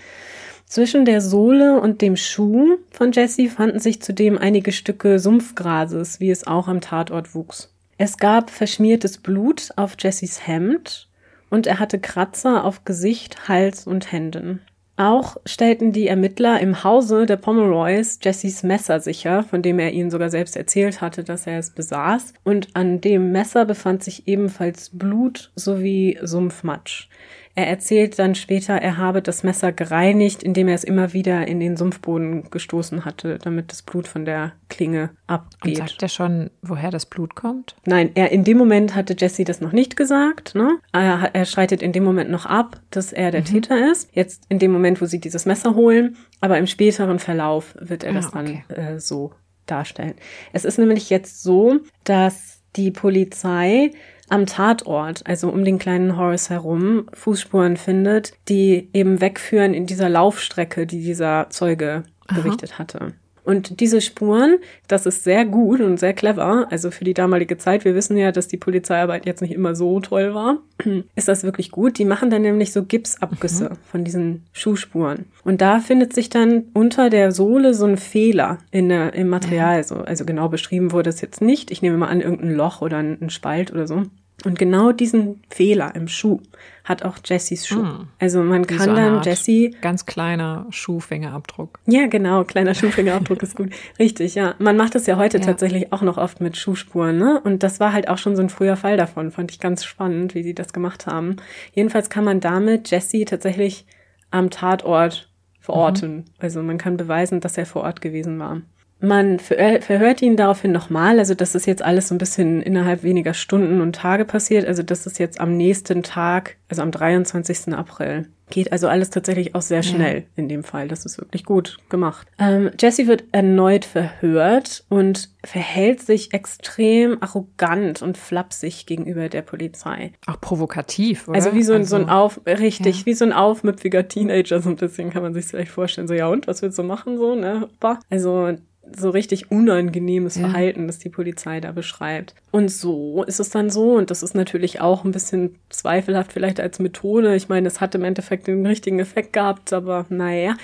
Zwischen der Sohle und dem Schuh von Jesse fanden sich zudem einige Stücke Sumpfgrases, wie es auch am Tatort wuchs. Es gab verschmiertes Blut auf Jessys Hemd und er hatte Kratzer auf Gesicht, Hals und Händen. Auch stellten die Ermittler im Hause der Pomeroys Jessys Messer sicher, von dem er ihnen sogar selbst erzählt hatte, dass er es besaß. Und an dem Messer befand sich ebenfalls Blut sowie Sumpfmatsch. Er erzählt dann später, er habe das Messer gereinigt, indem er es immer wieder in den Sumpfboden gestoßen hatte, damit das Blut von der Klinge abgeht. Und sagt er schon, woher das Blut kommt? Nein, er in dem Moment hatte Jesse das noch nicht gesagt. Ne? Er, er schreitet in dem Moment noch ab, dass er der mhm. Täter ist. Jetzt in dem Moment, wo sie dieses Messer holen, aber im späteren Verlauf wird er ah, das dann okay. äh, so darstellen. Es ist nämlich jetzt so, dass die Polizei am Tatort, also um den kleinen Horace herum, Fußspuren findet, die eben wegführen in dieser Laufstrecke, die dieser Zeuge berichtet Aha. hatte. Und diese Spuren, das ist sehr gut und sehr clever. Also für die damalige Zeit, wir wissen ja, dass die Polizeiarbeit jetzt nicht immer so toll war, [clears throat] ist das wirklich gut. Die machen dann nämlich so Gipsabgüsse mhm. von diesen Schuhspuren. Und da findet sich dann unter der Sohle so ein Fehler in der, im Material. So. Also genau beschrieben wurde es jetzt nicht. Ich nehme mal an, irgendein Loch oder ein Spalt oder so. Und genau diesen Fehler im Schuh hat auch Jessys Schuh. Hm. Also man kann so dann Jessie. Ganz kleiner Schuhfingerabdruck. Ja, genau, kleiner Schuhfingerabdruck ist gut. Richtig, ja. Man macht das ja heute ja. tatsächlich auch noch oft mit Schuhspuren, ne? Und das war halt auch schon so ein früher Fall davon. Fand ich ganz spannend, wie sie das gemacht haben. Jedenfalls kann man damit Jessie tatsächlich am Tatort verorten. Mhm. Also man kann beweisen, dass er vor Ort gewesen war. Man verhört ihn daraufhin nochmal, also das ist jetzt alles so ein bisschen innerhalb weniger Stunden und Tage passiert, also das ist jetzt am nächsten Tag, also am 23. April. Geht also alles tatsächlich auch sehr schnell ja. in dem Fall. Das ist wirklich gut gemacht. Ähm, Jesse wird erneut verhört und verhält sich extrem arrogant und flapsig gegenüber der Polizei. Auch provokativ, oder? Also wie so ein, also, so ein auf, richtig, ja. wie so ein aufmüpfiger Teenager, so ein bisschen kann man sich vielleicht vorstellen. So, ja und, was willst du machen, so, ne? Also so richtig unangenehmes ja. Verhalten, das die Polizei da beschreibt. Und so ist es dann so, und das ist natürlich auch ein bisschen zweifelhaft vielleicht als Methode. Ich meine, es hat im Endeffekt den richtigen Effekt gehabt, aber naja,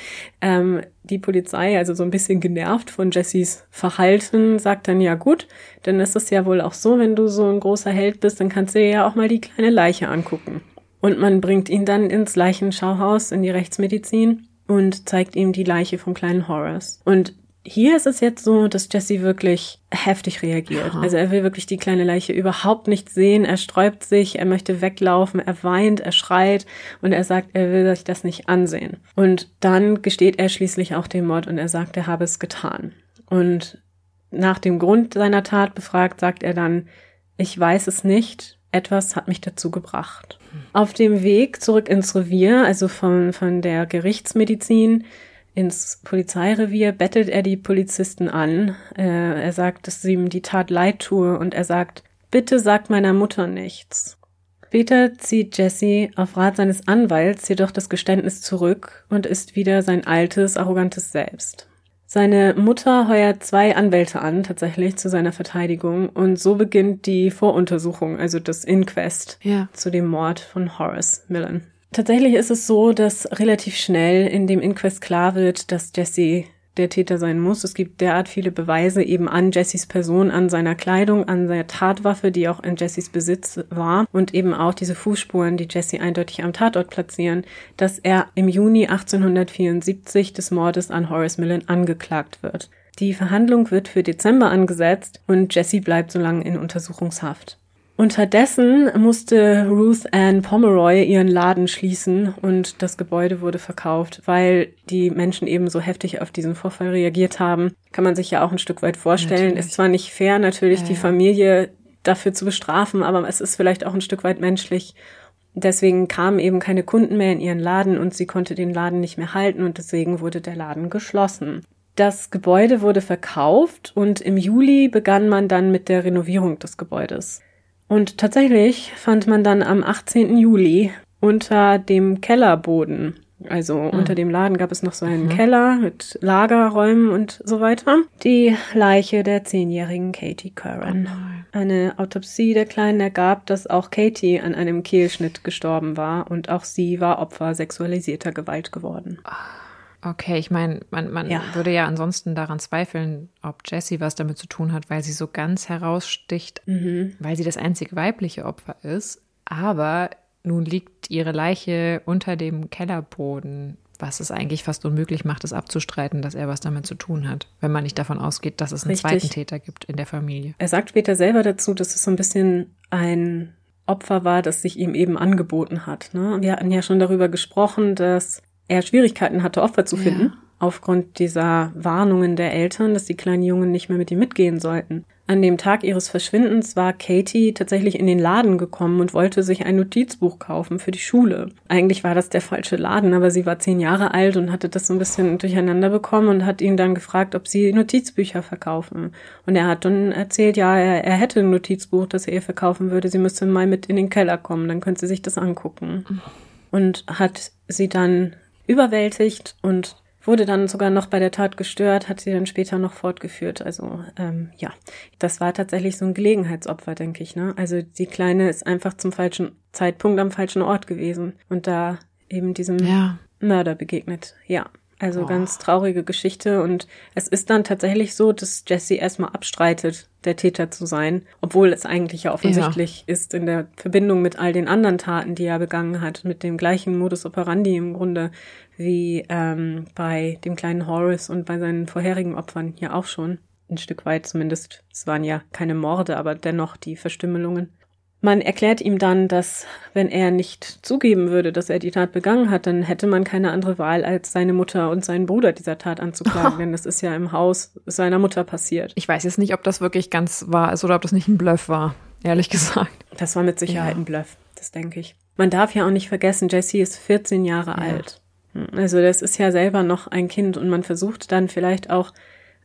ähm, die Polizei, also so ein bisschen genervt von Jessys Verhalten, sagt dann, ja gut, dann ist es ja wohl auch so, wenn du so ein großer Held bist, dann kannst du dir ja auch mal die kleine Leiche angucken. Und man bringt ihn dann ins Leichenschauhaus in die Rechtsmedizin und zeigt ihm die Leiche vom kleinen Horace. Und hier ist es jetzt so, dass Jesse wirklich heftig reagiert. Ja. Also er will wirklich die kleine Leiche überhaupt nicht sehen. Er sträubt sich, er möchte weglaufen, er weint, er schreit und er sagt, er will sich das nicht ansehen. Und dann gesteht er schließlich auch den Mord und er sagt, er habe es getan. Und nach dem Grund seiner Tat befragt, sagt er dann, ich weiß es nicht, etwas hat mich dazu gebracht. Auf dem Weg zurück ins Revier, also von, von der Gerichtsmedizin ins Polizeirevier, bettelt er die Polizisten an. Äh, er sagt, dass ihm die Tat leid tue und er sagt, bitte sagt meiner Mutter nichts. Später zieht Jesse auf Rat seines Anwalts jedoch das Geständnis zurück und ist wieder sein altes, arrogantes Selbst. Seine Mutter heuert zwei Anwälte an, tatsächlich zu seiner Verteidigung, und so beginnt die Voruntersuchung, also das Inquest Ja. zu dem Mord von Horace Millen. Tatsächlich ist es so, dass relativ schnell in dem Inquest klar wird, dass Jesse der Täter sein muss. Es gibt derart viele Beweise eben an Jessys Person, an seiner Kleidung, an seiner Tatwaffe, die auch in Jessys Besitz war und eben auch diese Fußspuren, die Jesse eindeutig am Tatort platzieren, dass er im Juni 1874 des Mordes an Horace Millen angeklagt wird. Die Verhandlung wird für Dezember angesetzt und Jesse bleibt so lange in Untersuchungshaft. Unterdessen musste Ruth Ann Pomeroy ihren Laden schließen und das Gebäude wurde verkauft, weil die Menschen eben so heftig auf diesen Vorfall reagiert haben. Kann man sich ja auch ein Stück weit vorstellen. Natürlich. Ist zwar nicht fair, natürlich Ja, die. Familie dafür zu bestrafen, aber es ist vielleicht auch ein Stück weit menschlich. Deswegen kamen eben keine Kunden mehr in ihren Laden und sie konnte den Laden nicht mehr halten und deswegen wurde der Laden geschlossen. Das Gebäude wurde verkauft und im Juli begann man dann mit der Renovierung des Gebäudes. Und tatsächlich fand man dann am 18. Juli unter dem Kellerboden, also unter dem Laden gab es noch so einen Keller mit Lagerräumen und so weiter, die Leiche der zehnjährigen Katie Curran. Eine Autopsie der Kleinen ergab, dass auch Katie an einem Kehlschnitt gestorben war und auch sie war Opfer sexualisierter Gewalt geworden. Okay, ich meine, man, man Ja. würde ja ansonsten daran zweifeln, ob Jessie was damit zu tun hat, weil sie so ganz heraussticht, weil sie das einzige weibliche Opfer ist. Aber nun liegt ihre Leiche unter dem Kellerboden, was es eigentlich fast unmöglich macht, es abzustreiten, dass er was damit zu tun hat, wenn man nicht davon ausgeht, dass es einen Richtig. zweiten Täter gibt in der Familie. Er sagt später selber dazu, dass es so ein bisschen ein Opfer war, das sich ihm eben angeboten hat. Ne? Wir hatten ja schon darüber gesprochen, dass er Schwierigkeiten hatte, Opfer zu Ja. finden, aufgrund dieser Warnungen der Eltern, dass die kleinen Jungen nicht mehr mit ihm mitgehen sollten. An dem Tag ihres Verschwindens war Katie tatsächlich in den Laden gekommen und wollte sich ein Notizbuch kaufen für die Schule. Eigentlich war das der falsche Laden, aber sie war zehn Jahre alt und hatte das so ein bisschen durcheinander bekommen und hat ihn dann gefragt, ob sie Notizbücher verkaufen. Und er hat dann erzählt, ja, er, er hätte ein Notizbuch, das er ihr verkaufen würde. Sie müsste mal mit in den Keller kommen, dann könnte sie sich das angucken. Und hat sie dann überwältigt und wurde dann sogar noch bei der Tat gestört, hat sie dann später noch fortgeführt. Also ähm, ja, das war tatsächlich so ein Gelegenheitsopfer, denke ich. Ne? Also die Kleine ist einfach zum falschen Zeitpunkt am falschen Ort gewesen und da eben diesem Ja. Mörder begegnet. Ja, also Oh. ganz traurige Geschichte und es ist dann tatsächlich so, dass Jesse erstmal abstreitet, der Täter zu sein, obwohl es eigentlich ja offensichtlich ist in der Verbindung mit all den anderen Taten, die er begangen hat, mit dem gleichen Modus operandi im Grunde wie ähm, bei dem kleinen Horace und bei seinen vorherigen Opfern ja auch schon. Ein Stück weit zumindest. Es waren ja keine Morde, aber dennoch die Verstümmelungen. Man erklärt ihm dann, dass wenn er nicht zugeben würde, dass er die Tat begangen hat, dann hätte man keine andere Wahl, als seine Mutter und seinen Bruder dieser Tat anzuklagen, [laughs] denn das ist ja im Haus seiner Mutter passiert. Ich weiß jetzt nicht, ob das wirklich ganz wahr ist oder ob das nicht ein Bluff war, ehrlich gesagt. Das war mit Sicherheit Ja. ein Bluff, das denke ich. Man darf ja auch nicht vergessen, Jesse ist 14 Jahre alt. Also das ist ja selber noch ein Kind und man versucht dann vielleicht auch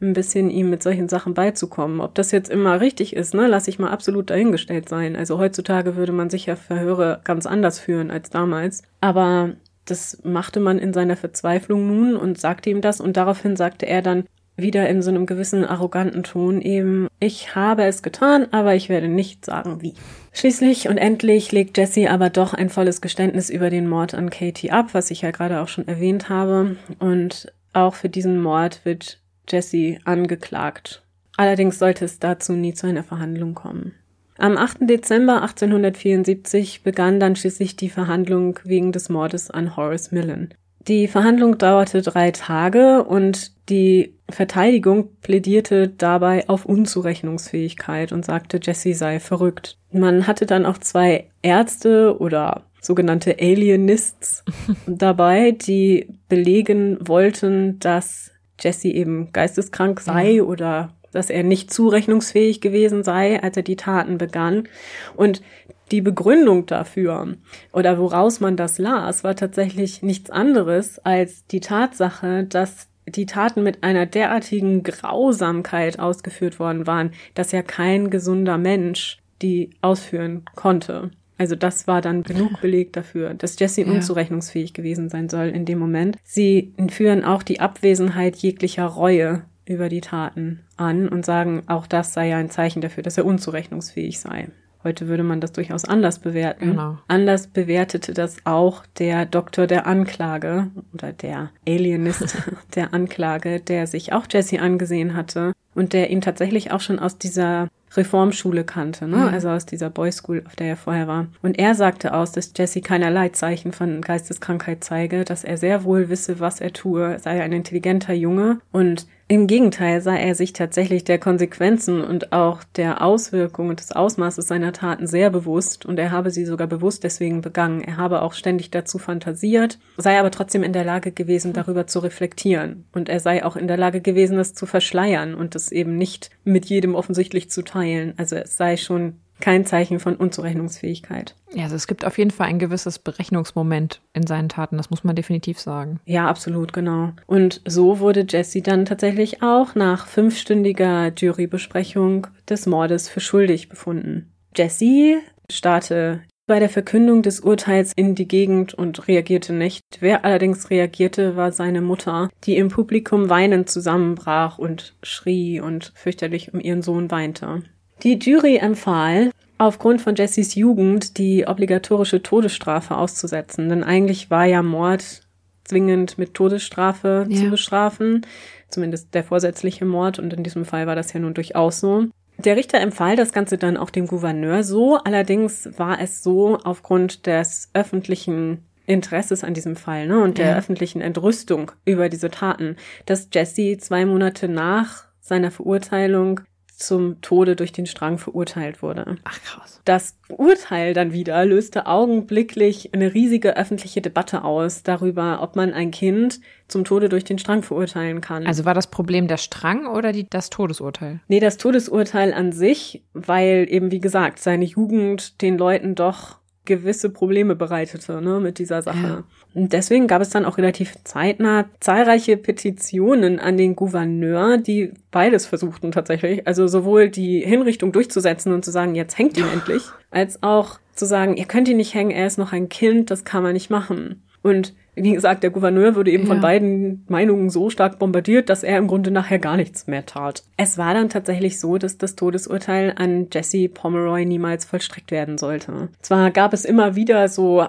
ein bisschen ihm mit solchen Sachen beizukommen. Ob das jetzt immer richtig ist, ne, lasse ich mal absolut dahingestellt sein. Also heutzutage würde man sicher Verhöre ganz anders führen als damals. Aber das machte man in seiner Verzweiflung nun und sagte ihm das und daraufhin sagte er dann wieder in so einem gewissen arroganten Ton eben, ich habe es getan, aber ich werde nicht sagen wie. Schließlich und endlich legt Jesse aber doch ein volles Geständnis über den Mord an Katie ab, was ich ja gerade auch schon erwähnt habe. Und auch für diesen Mord wird Jesse angeklagt. Allerdings sollte es dazu nie zu einer Verhandlung kommen. Am 8. Dezember 1874 begann dann schließlich die Verhandlung wegen des Mordes an Horace Millen. Die Verhandlung dauerte drei Tage und die Verteidigung plädierte dabei auf Unzurechnungsfähigkeit und sagte, Jesse sei verrückt. Man hatte dann auch zwei Ärzte oder sogenannte Alienists [laughs] dabei, die belegen wollten, dass Jesse eben geisteskrank sei oder dass er nicht zurechnungsfähig gewesen sei, als er die Taten begann. Und die Begründung dafür oder woraus man das las, war tatsächlich nichts anderes als die Tatsache, dass die Taten mit einer derartigen Grausamkeit ausgeführt worden waren, dass ja kein gesunder Mensch die ausführen konnte. Also das war dann genug Beleg dafür, dass Jesse ja. unzurechnungsfähig gewesen sein soll in dem Moment. Sie führen auch die Abwesenheit jeglicher Reue über die Taten an und sagen, auch das sei ja ein Zeichen dafür, dass er unzurechnungsfähig sei. Heute würde man das durchaus anders bewerten. Genau. Anders bewertete das auch der Doktor der Anklage oder der Alienist [laughs] der Anklage, der sich auch Jesse angesehen hatte und der ihn tatsächlich auch schon aus dieser Reformschule kannte, ne? Mhm. also aus dieser Boys School, auf der er vorher war. Und er sagte aus, dass Jesse keinerlei Zeichen von Geisteskrankheit zeige, dass er sehr wohl wisse, was er tue, sei ein intelligenter Junge und im Gegenteil sei er sich tatsächlich der Konsequenzen und auch der Auswirkungen des Ausmaßes seiner Taten sehr bewusst und er habe sie sogar bewusst deswegen begangen. Er habe auch ständig dazu fantasiert, sei aber trotzdem in der Lage gewesen, darüber zu reflektieren und er sei auch in der Lage gewesen, das zu verschleiern und es eben nicht mit jedem offensichtlich zu teilen. Also es sei schon kein Zeichen von Unzurechnungsfähigkeit. Ja, also es gibt auf jeden Fall ein gewisses Berechnungsmoment in seinen Taten, das muss man definitiv sagen. Ja, absolut, genau. Und so wurde Jesse dann tatsächlich auch nach fünfstündiger Jurybesprechung des Mordes für schuldig befunden. Jesse starrte bei der Verkündung des Urteils in die Gegend und reagierte nicht. Wer allerdings reagierte, war seine Mutter, die im Publikum weinend zusammenbrach und schrie und fürchterlich um ihren Sohn weinte. Die Jury empfahl, aufgrund von Jessys Jugend die obligatorische Todesstrafe auszusetzen. Denn eigentlich war ja Mord zwingend mit Todesstrafe ja. zu bestrafen. Zumindest der vorsätzliche Mord. Und in diesem Fall war das ja nun durchaus so. Der Richter empfahl das Ganze dann auch dem Gouverneur so. Allerdings war es so aufgrund des öffentlichen Interesses an diesem Fall ne, und der ja. öffentlichen Entrüstung über diese Taten, dass Jesse zwei Monate nach seiner Verurteilung zum Tode durch den Strang verurteilt wurde. Ach krass. Das Urteil dann wieder löste augenblicklich eine riesige öffentliche Debatte aus darüber, ob man ein Kind zum Tode durch den Strang verurteilen kann. Also war das Problem der Strang oder die, das Todesurteil? Nee, das Todesurteil an sich, weil eben, wie gesagt, seine Jugend den Leuten doch gewisse Probleme bereitete ne, mit dieser Sache. Ja. Und deswegen gab es dann auch relativ zeitnah zahlreiche Petitionen an den Gouverneur, die beides versuchten tatsächlich. Also sowohl die Hinrichtung durchzusetzen und zu sagen, jetzt hängt ihn endlich, als auch zu sagen, ihr könnt ihn nicht hängen, er ist noch ein Kind, das kann man nicht machen. Und wie gesagt, der Gouverneur wurde eben ja. von beiden Meinungen so stark bombardiert, dass er im Grunde nachher gar nichts mehr tat. Es war dann tatsächlich so, dass das Todesurteil an Jesse Pomeroy niemals vollstreckt werden sollte. Zwar gab es immer wieder so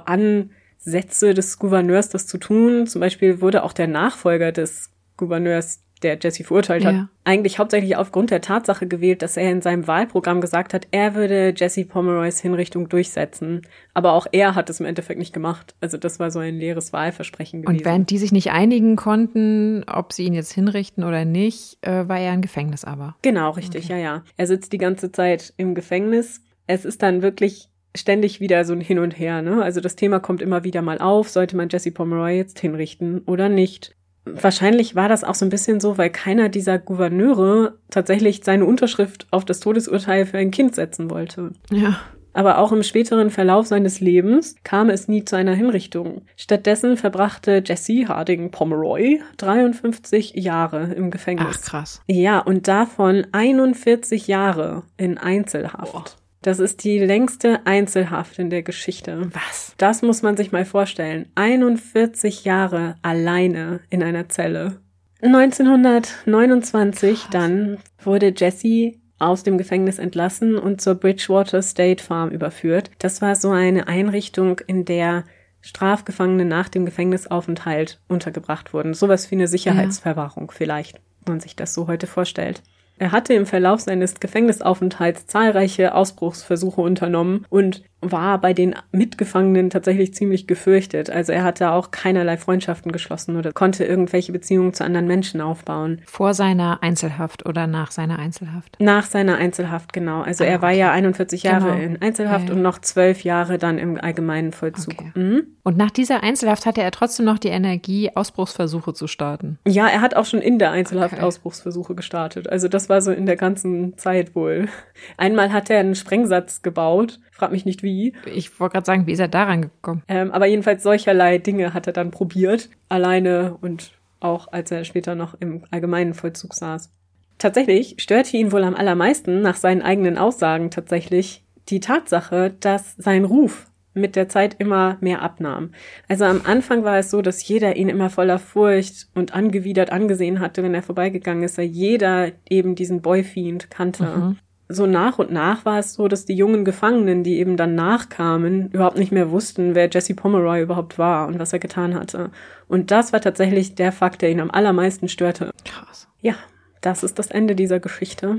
Ansätze des Gouverneurs, das zu tun. Zum Beispiel wurde auch der Nachfolger des Gouverneurs der Jesse verurteilt hat, ja. eigentlich hauptsächlich aufgrund der Tatsache gewählt, dass er in seinem Wahlprogramm gesagt hat, er würde Jesse Pomeroys Hinrichtung durchsetzen. Aber auch er hat es im Endeffekt nicht gemacht. Also das war so ein leeres Wahlversprechen gewesen. Und während die sich nicht einigen konnten, ob sie ihn jetzt hinrichten oder nicht, äh, war er im Gefängnis aber. Genau, richtig, okay. ja, ja. Er sitzt die ganze Zeit im Gefängnis. Es ist dann wirklich ständig wieder so ein Hin und Her, ne? Also das Thema kommt immer wieder mal auf, sollte man Jesse Pomeroy jetzt hinrichten oder nicht? Wahrscheinlich war das auch so ein bisschen so, weil keiner dieser Gouverneure tatsächlich seine Unterschrift auf das Todesurteil für ein Kind setzen wollte. Ja. Aber auch im späteren Verlauf seines Lebens kam es nie zu einer Hinrichtung. Stattdessen verbrachte Jesse Harding Pomeroy 53 Jahre im Gefängnis. Ach krass. Ja, und davon 41 Jahre in Einzelhaft. Boah. Das ist die längste Einzelhaft in der Geschichte. Was? Das muss man sich mal vorstellen. 41 Jahre alleine in einer Zelle. 1929 Krass. dann wurde Jesse aus dem Gefängnis entlassen und zur Bridgewater State Farm überführt. Das war so eine Einrichtung, in der Strafgefangene nach dem Gefängnisaufenthalt untergebracht wurden. Sowas wie eine Sicherheitsverwahrung ja. vielleicht, wenn man sich das so heute vorstellt. Er hatte im Verlauf seines Gefängnisaufenthalts zahlreiche Ausbruchsversuche unternommen und war bei den Mitgefangenen tatsächlich ziemlich gefürchtet. Also er hatte auch keinerlei Freundschaften geschlossen oder konnte irgendwelche Beziehungen zu anderen Menschen aufbauen. Vor seiner Einzelhaft oder nach seiner Einzelhaft? Nach seiner Einzelhaft, genau. Also ah, er war ja 41 Jahre genau. in Einzelhaft ja. und noch zwölf Jahre dann im allgemeinen Vollzug. Okay. Mhm. Und nach dieser Einzelhaft hatte er trotzdem noch die Energie, Ausbruchsversuche zu starten. Ja, er hat auch schon in der Einzelhaft okay. Ausbruchsversuche gestartet. Also das war so in der ganzen Zeit wohl. [laughs] Einmal hat er einen Sprengsatz gebaut. Frag mich nicht wie. Ich wollte gerade sagen, wie ist er daran gekommen? Ähm, aber jedenfalls solcherlei Dinge hat er dann probiert. Alleine und auch als er später noch im allgemeinen Vollzug saß. Tatsächlich störte ihn wohl am allermeisten nach seinen eigenen Aussagen tatsächlich die Tatsache, dass sein Ruf mit der Zeit immer mehr abnahm. Also am Anfang war es so, dass jeder ihn immer voller Furcht und angewidert angesehen hatte, wenn er vorbeigegangen ist, weil jeder eben diesen Boyfiend kannte. Mhm. So nach und nach war es so, dass die jungen Gefangenen, die eben dann nachkamen, überhaupt nicht mehr wussten, wer Jesse Pomeroy überhaupt war und was er getan hatte. Und das war tatsächlich der Fakt, der ihn am allermeisten störte. Krass. Ja, das ist das Ende dieser Geschichte.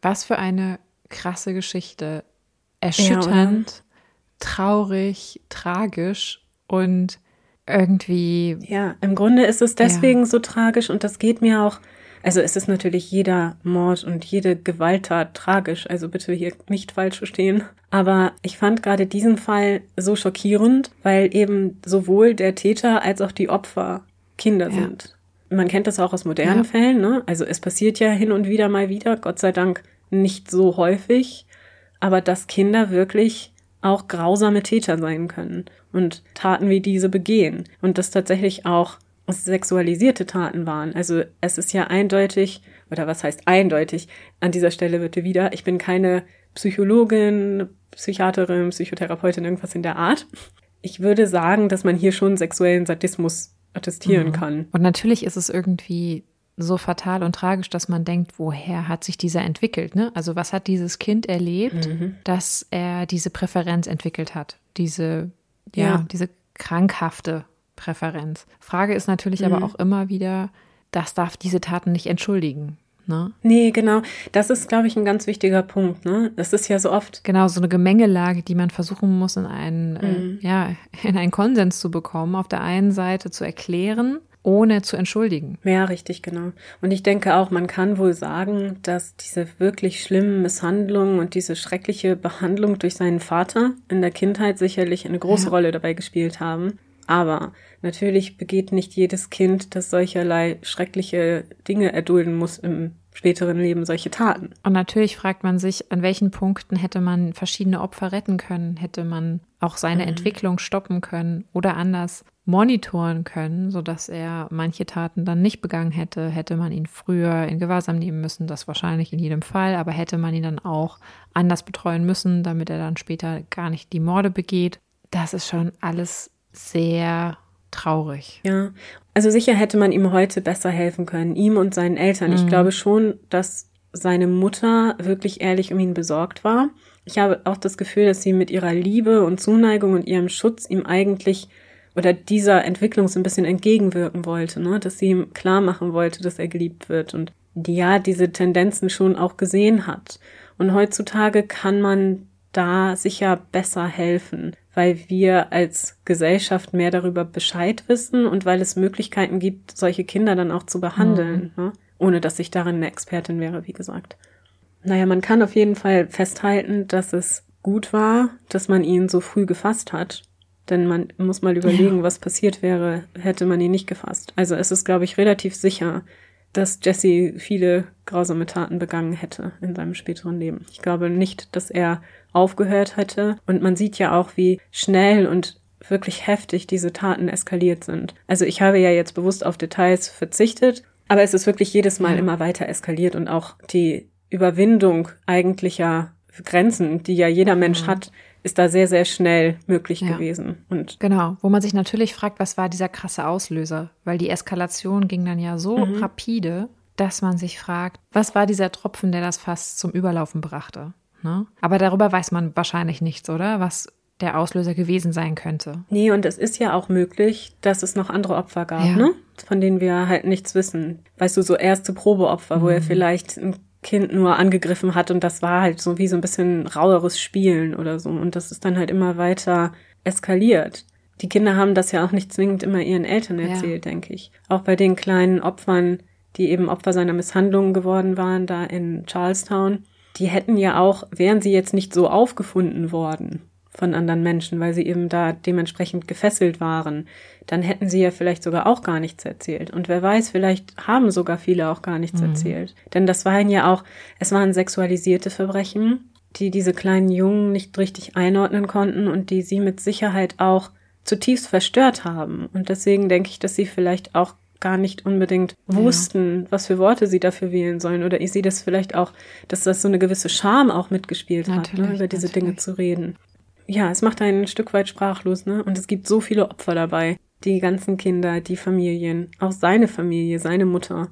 Was für eine krasse Geschichte. Erschütternd. Ja, traurig, tragisch und irgendwie. Ja, im Grunde ist es deswegen ja. so tragisch und das geht mir auch. Also es ist natürlich jeder Mord und jede Gewalttat tragisch, also bitte hier nicht falsch verstehen. Aber ich fand gerade diesen Fall so schockierend, weil eben sowohl der Täter als auch die Opfer Kinder ja. sind. Man kennt das auch aus modernen ja. Fällen, ne? Also es passiert ja hin und wieder mal wieder, Gott sei Dank nicht so häufig, aber dass Kinder wirklich auch grausame Täter sein können und Taten wie diese begehen und das tatsächlich auch sexualisierte Taten waren. Also es ist ja eindeutig, oder was heißt eindeutig, an dieser Stelle bitte wieder, ich bin keine Psychologin, Psychiaterin, Psychotherapeutin, irgendwas in der Art. Ich würde sagen, dass man hier schon sexuellen Sadismus attestieren mhm. kann. Und natürlich ist es irgendwie so fatal und tragisch, dass man denkt, woher hat sich dieser entwickelt? Ne? Also was hat dieses Kind erlebt, mhm. dass er diese Präferenz entwickelt hat? Diese, ja, ja. diese krankhafte Präferenz. Frage ist natürlich mhm. aber auch immer wieder, das darf diese Taten nicht entschuldigen. Ne? Nee, genau. Das ist, glaube ich, ein ganz wichtiger Punkt. Ne? Das ist ja so oft. Genau, so eine Gemengelage, die man versuchen muss, in einen, äh, mhm. äh, ja, [laughs] in einen Konsens zu bekommen. Auf der einen Seite zu erklären, ohne zu entschuldigen. Ja, richtig, genau. Und ich denke auch, man kann wohl sagen, dass diese wirklich schlimmen Misshandlungen und diese schreckliche Behandlung durch seinen Vater in der Kindheit sicherlich eine große ja. Rolle dabei gespielt haben. Aber natürlich begeht nicht jedes Kind, das solcherlei schreckliche Dinge erdulden muss im späteren Leben solche Taten. Und natürlich fragt man sich, an welchen Punkten hätte man verschiedene Opfer retten können, hätte man auch seine mhm. Entwicklung stoppen können oder anders monitoren können, sodass er manche Taten dann nicht begangen hätte, hätte man ihn früher in Gewahrsam nehmen müssen, das wahrscheinlich in jedem Fall, aber hätte man ihn dann auch anders betreuen müssen, damit er dann später gar nicht die Morde begeht. Das ist schon alles sehr traurig. Ja, also sicher hätte man ihm heute besser helfen können, ihm und seinen Eltern. Mhm. Ich glaube schon, dass seine Mutter wirklich ehrlich um ihn besorgt war. Ich habe auch das Gefühl, dass sie mit ihrer Liebe und Zuneigung und ihrem Schutz ihm eigentlich oder dieser Entwicklung so ein bisschen entgegenwirken wollte, ne? dass sie ihm klar machen wollte, dass er geliebt wird und ja, diese Tendenzen schon auch gesehen hat. Und heutzutage kann man da sicher besser helfen, weil wir als Gesellschaft mehr darüber Bescheid wissen und weil es Möglichkeiten gibt, solche Kinder dann auch zu behandeln, mhm. ne? ohne dass ich darin eine Expertin wäre, wie gesagt. Naja, man kann auf jeden Fall festhalten, dass es gut war, dass man ihn so früh gefasst hat. Denn man muss mal überlegen, ja. was passiert wäre, hätte man ihn nicht gefasst. Also es ist, glaube ich, relativ sicher, dass Jesse viele grausame Taten begangen hätte in seinem späteren Leben. Ich glaube nicht, dass er aufgehört hätte. Und man sieht ja auch, wie schnell und wirklich heftig diese Taten eskaliert sind. Also ich habe ja jetzt bewusst auf Details verzichtet, aber es ist wirklich jedes Mal immer weiter eskaliert und auch die Überwindung eigentlicher Grenzen, die ja jeder Mensch mhm. hat, ist da sehr, sehr schnell möglich ja. gewesen. Und genau, wo man sich natürlich fragt, was war dieser krasse Auslöser? Weil die Eskalation ging dann ja so mhm. rapide, dass man sich fragt, was war dieser Tropfen, der das fast zum Überlaufen brachte? Ne? Aber darüber weiß man wahrscheinlich nichts, oder? Was der Auslöser gewesen sein könnte. Nee, und es ist ja auch möglich, dass es noch andere Opfer gab, ja. ne? Von denen wir halt nichts wissen. Weißt du, so erste Probeopfer, mhm. wo er mhm. vielleicht ein Kind nur angegriffen hat und das war halt so wie so ein bisschen raueres Spielen oder so und das ist dann halt immer weiter eskaliert. Die Kinder haben das ja auch nicht zwingend immer ihren Eltern erzählt, ja. denke ich. Auch bei den kleinen Opfern, die eben Opfer seiner Misshandlungen geworden waren, da in Charlestown, die hätten ja auch, wären sie jetzt nicht so aufgefunden worden von anderen Menschen, weil sie eben da dementsprechend gefesselt waren, dann hätten sie ja vielleicht sogar auch gar nichts erzählt. Und wer weiß, vielleicht haben sogar viele auch gar nichts mhm. erzählt. Denn das waren ja auch, es waren sexualisierte Verbrechen, die diese kleinen Jungen nicht richtig einordnen konnten und die sie mit Sicherheit auch zutiefst verstört haben. Und deswegen denke ich, dass sie vielleicht auch gar nicht unbedingt wussten, ja. was für Worte sie dafür wählen sollen. Oder ich sehe das vielleicht auch, dass das so eine gewisse Scham auch mitgespielt natürlich, hat, ne, über diese natürlich. Dinge zu reden. Ja, es macht einen ein Stück weit sprachlos, ne? Und es gibt so viele Opfer dabei. Die ganzen Kinder, die Familien, auch seine Familie, seine Mutter,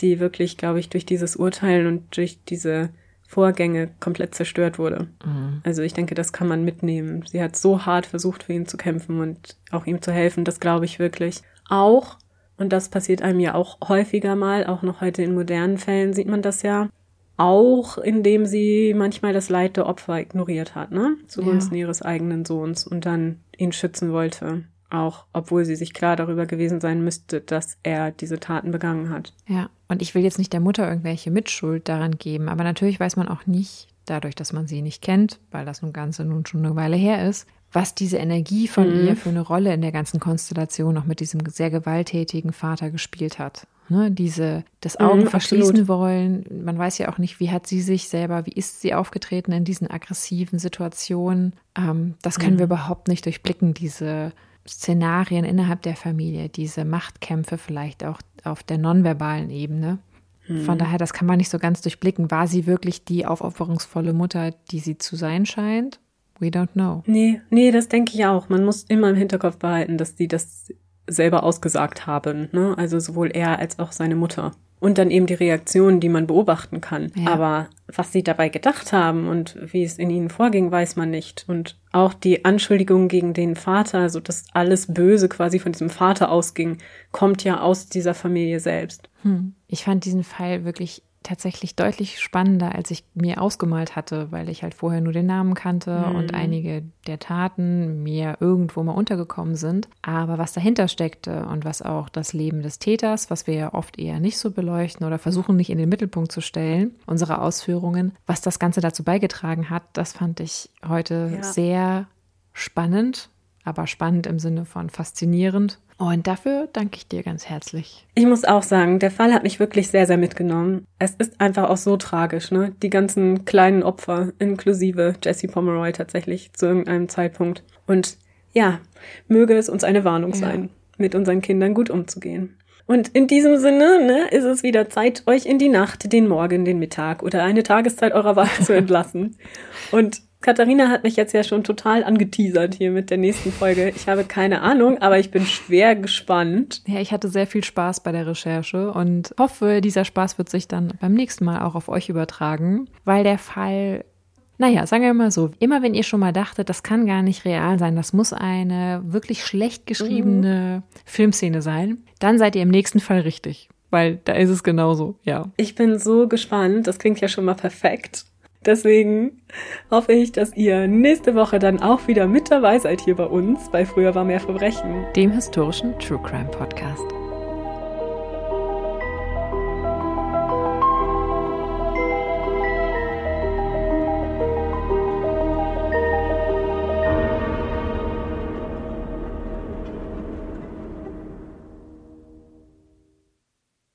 die wirklich, glaube ich, durch dieses Urteil und durch diese Vorgänge komplett zerstört wurde. Mhm. Also ich denke, das kann man mitnehmen. Sie hat so hart versucht, für ihn zu kämpfen und auch ihm zu helfen. Das glaube ich wirklich. Auch, und das passiert einem ja auch häufiger mal, auch noch heute in modernen Fällen sieht man das ja, auch indem sie manchmal das Leid der Opfer ignoriert hat, ne? Zugunsten ja. ihres eigenen Sohns und dann ihn schützen wollte. Auch obwohl sie sich klar darüber gewesen sein müsste, dass er diese Taten begangen hat. Ja, und ich will jetzt nicht der Mutter irgendwelche Mitschuld daran geben, aber natürlich weiß man auch nicht, dadurch, dass man sie nicht kennt, weil das nun Ganze nun schon eine Weile her ist, was diese Energie von mhm. ihr für eine Rolle in der ganzen Konstellation noch mit diesem sehr gewalttätigen Vater gespielt hat. Ne, diese, das mhm, Augen mhm, verschließen absolut. wollen. Man weiß ja auch nicht, wie hat sie sich selber, wie ist sie aufgetreten in diesen aggressiven Situationen. Ähm, das können mhm. wir überhaupt nicht durchblicken, diese Szenarien innerhalb der Familie, diese Machtkämpfe vielleicht auch auf der nonverbalen Ebene. Von mhm. daher, das kann man nicht so ganz durchblicken. War sie wirklich die aufopferungsvolle Mutter, die sie zu sein scheint? We don't know. Nee, nee, das denke ich auch. Man muss immer im Hinterkopf behalten, dass die das selber ausgesagt haben. Ne? Also sowohl er als auch seine Mutter. Und dann eben die Reaktionen, die man beobachten kann. Ja. Aber was sie dabei gedacht haben und wie es in ihnen vorging, weiß man nicht. Und auch die Anschuldigung gegen den Vater, so dass alles Böse quasi von diesem Vater ausging, kommt ja aus dieser Familie selbst. Hm. Ich fand diesen Fall wirklich tatsächlich deutlich spannender, als ich mir ausgemalt hatte, weil ich halt vorher nur den Namen kannte mhm. und einige der Taten mir irgendwo mal untergekommen sind. Aber was dahinter steckte und was auch das Leben des Täters, was wir ja oft eher nicht so beleuchten oder versuchen nicht in den Mittelpunkt zu stellen, unsere Ausführungen, was das Ganze dazu beigetragen hat, das fand ich heute ja. sehr spannend, aber spannend im Sinne von faszinierend und dafür danke ich dir ganz herzlich. Ich muss auch sagen, der Fall hat mich wirklich sehr, sehr mitgenommen. Es ist einfach auch so tragisch, ne? Die ganzen kleinen Opfer, inklusive Jesse Pomeroy tatsächlich zu irgendeinem Zeitpunkt. Und ja, möge es uns eine Warnung ja. sein, mit unseren Kindern gut umzugehen. Und in diesem Sinne ne, ist es wieder Zeit, euch in die Nacht, den Morgen, den Mittag oder eine Tageszeit eurer Wahl zu [laughs] entlassen. Und Katharina hat mich jetzt ja schon total angeteasert hier mit der nächsten Folge. Ich habe keine Ahnung, aber ich bin schwer gespannt. Ja, ich hatte sehr viel Spaß bei der Recherche und hoffe, dieser Spaß wird sich dann beim nächsten Mal auch auf euch übertragen, weil der Fall naja, sagen wir mal so, immer wenn ihr schon mal dachtet, das kann gar nicht real sein, das muss eine wirklich schlecht geschriebene mhm. Filmszene sein, dann seid ihr im nächsten Fall richtig, weil da ist es genauso, ja. Ich bin so gespannt, das klingt ja schon mal perfekt. Deswegen hoffe ich, dass ihr nächste Woche dann auch wieder mit dabei seid hier bei uns bei Früher war mehr Verbrechen. Dem historischen True Crime Podcast.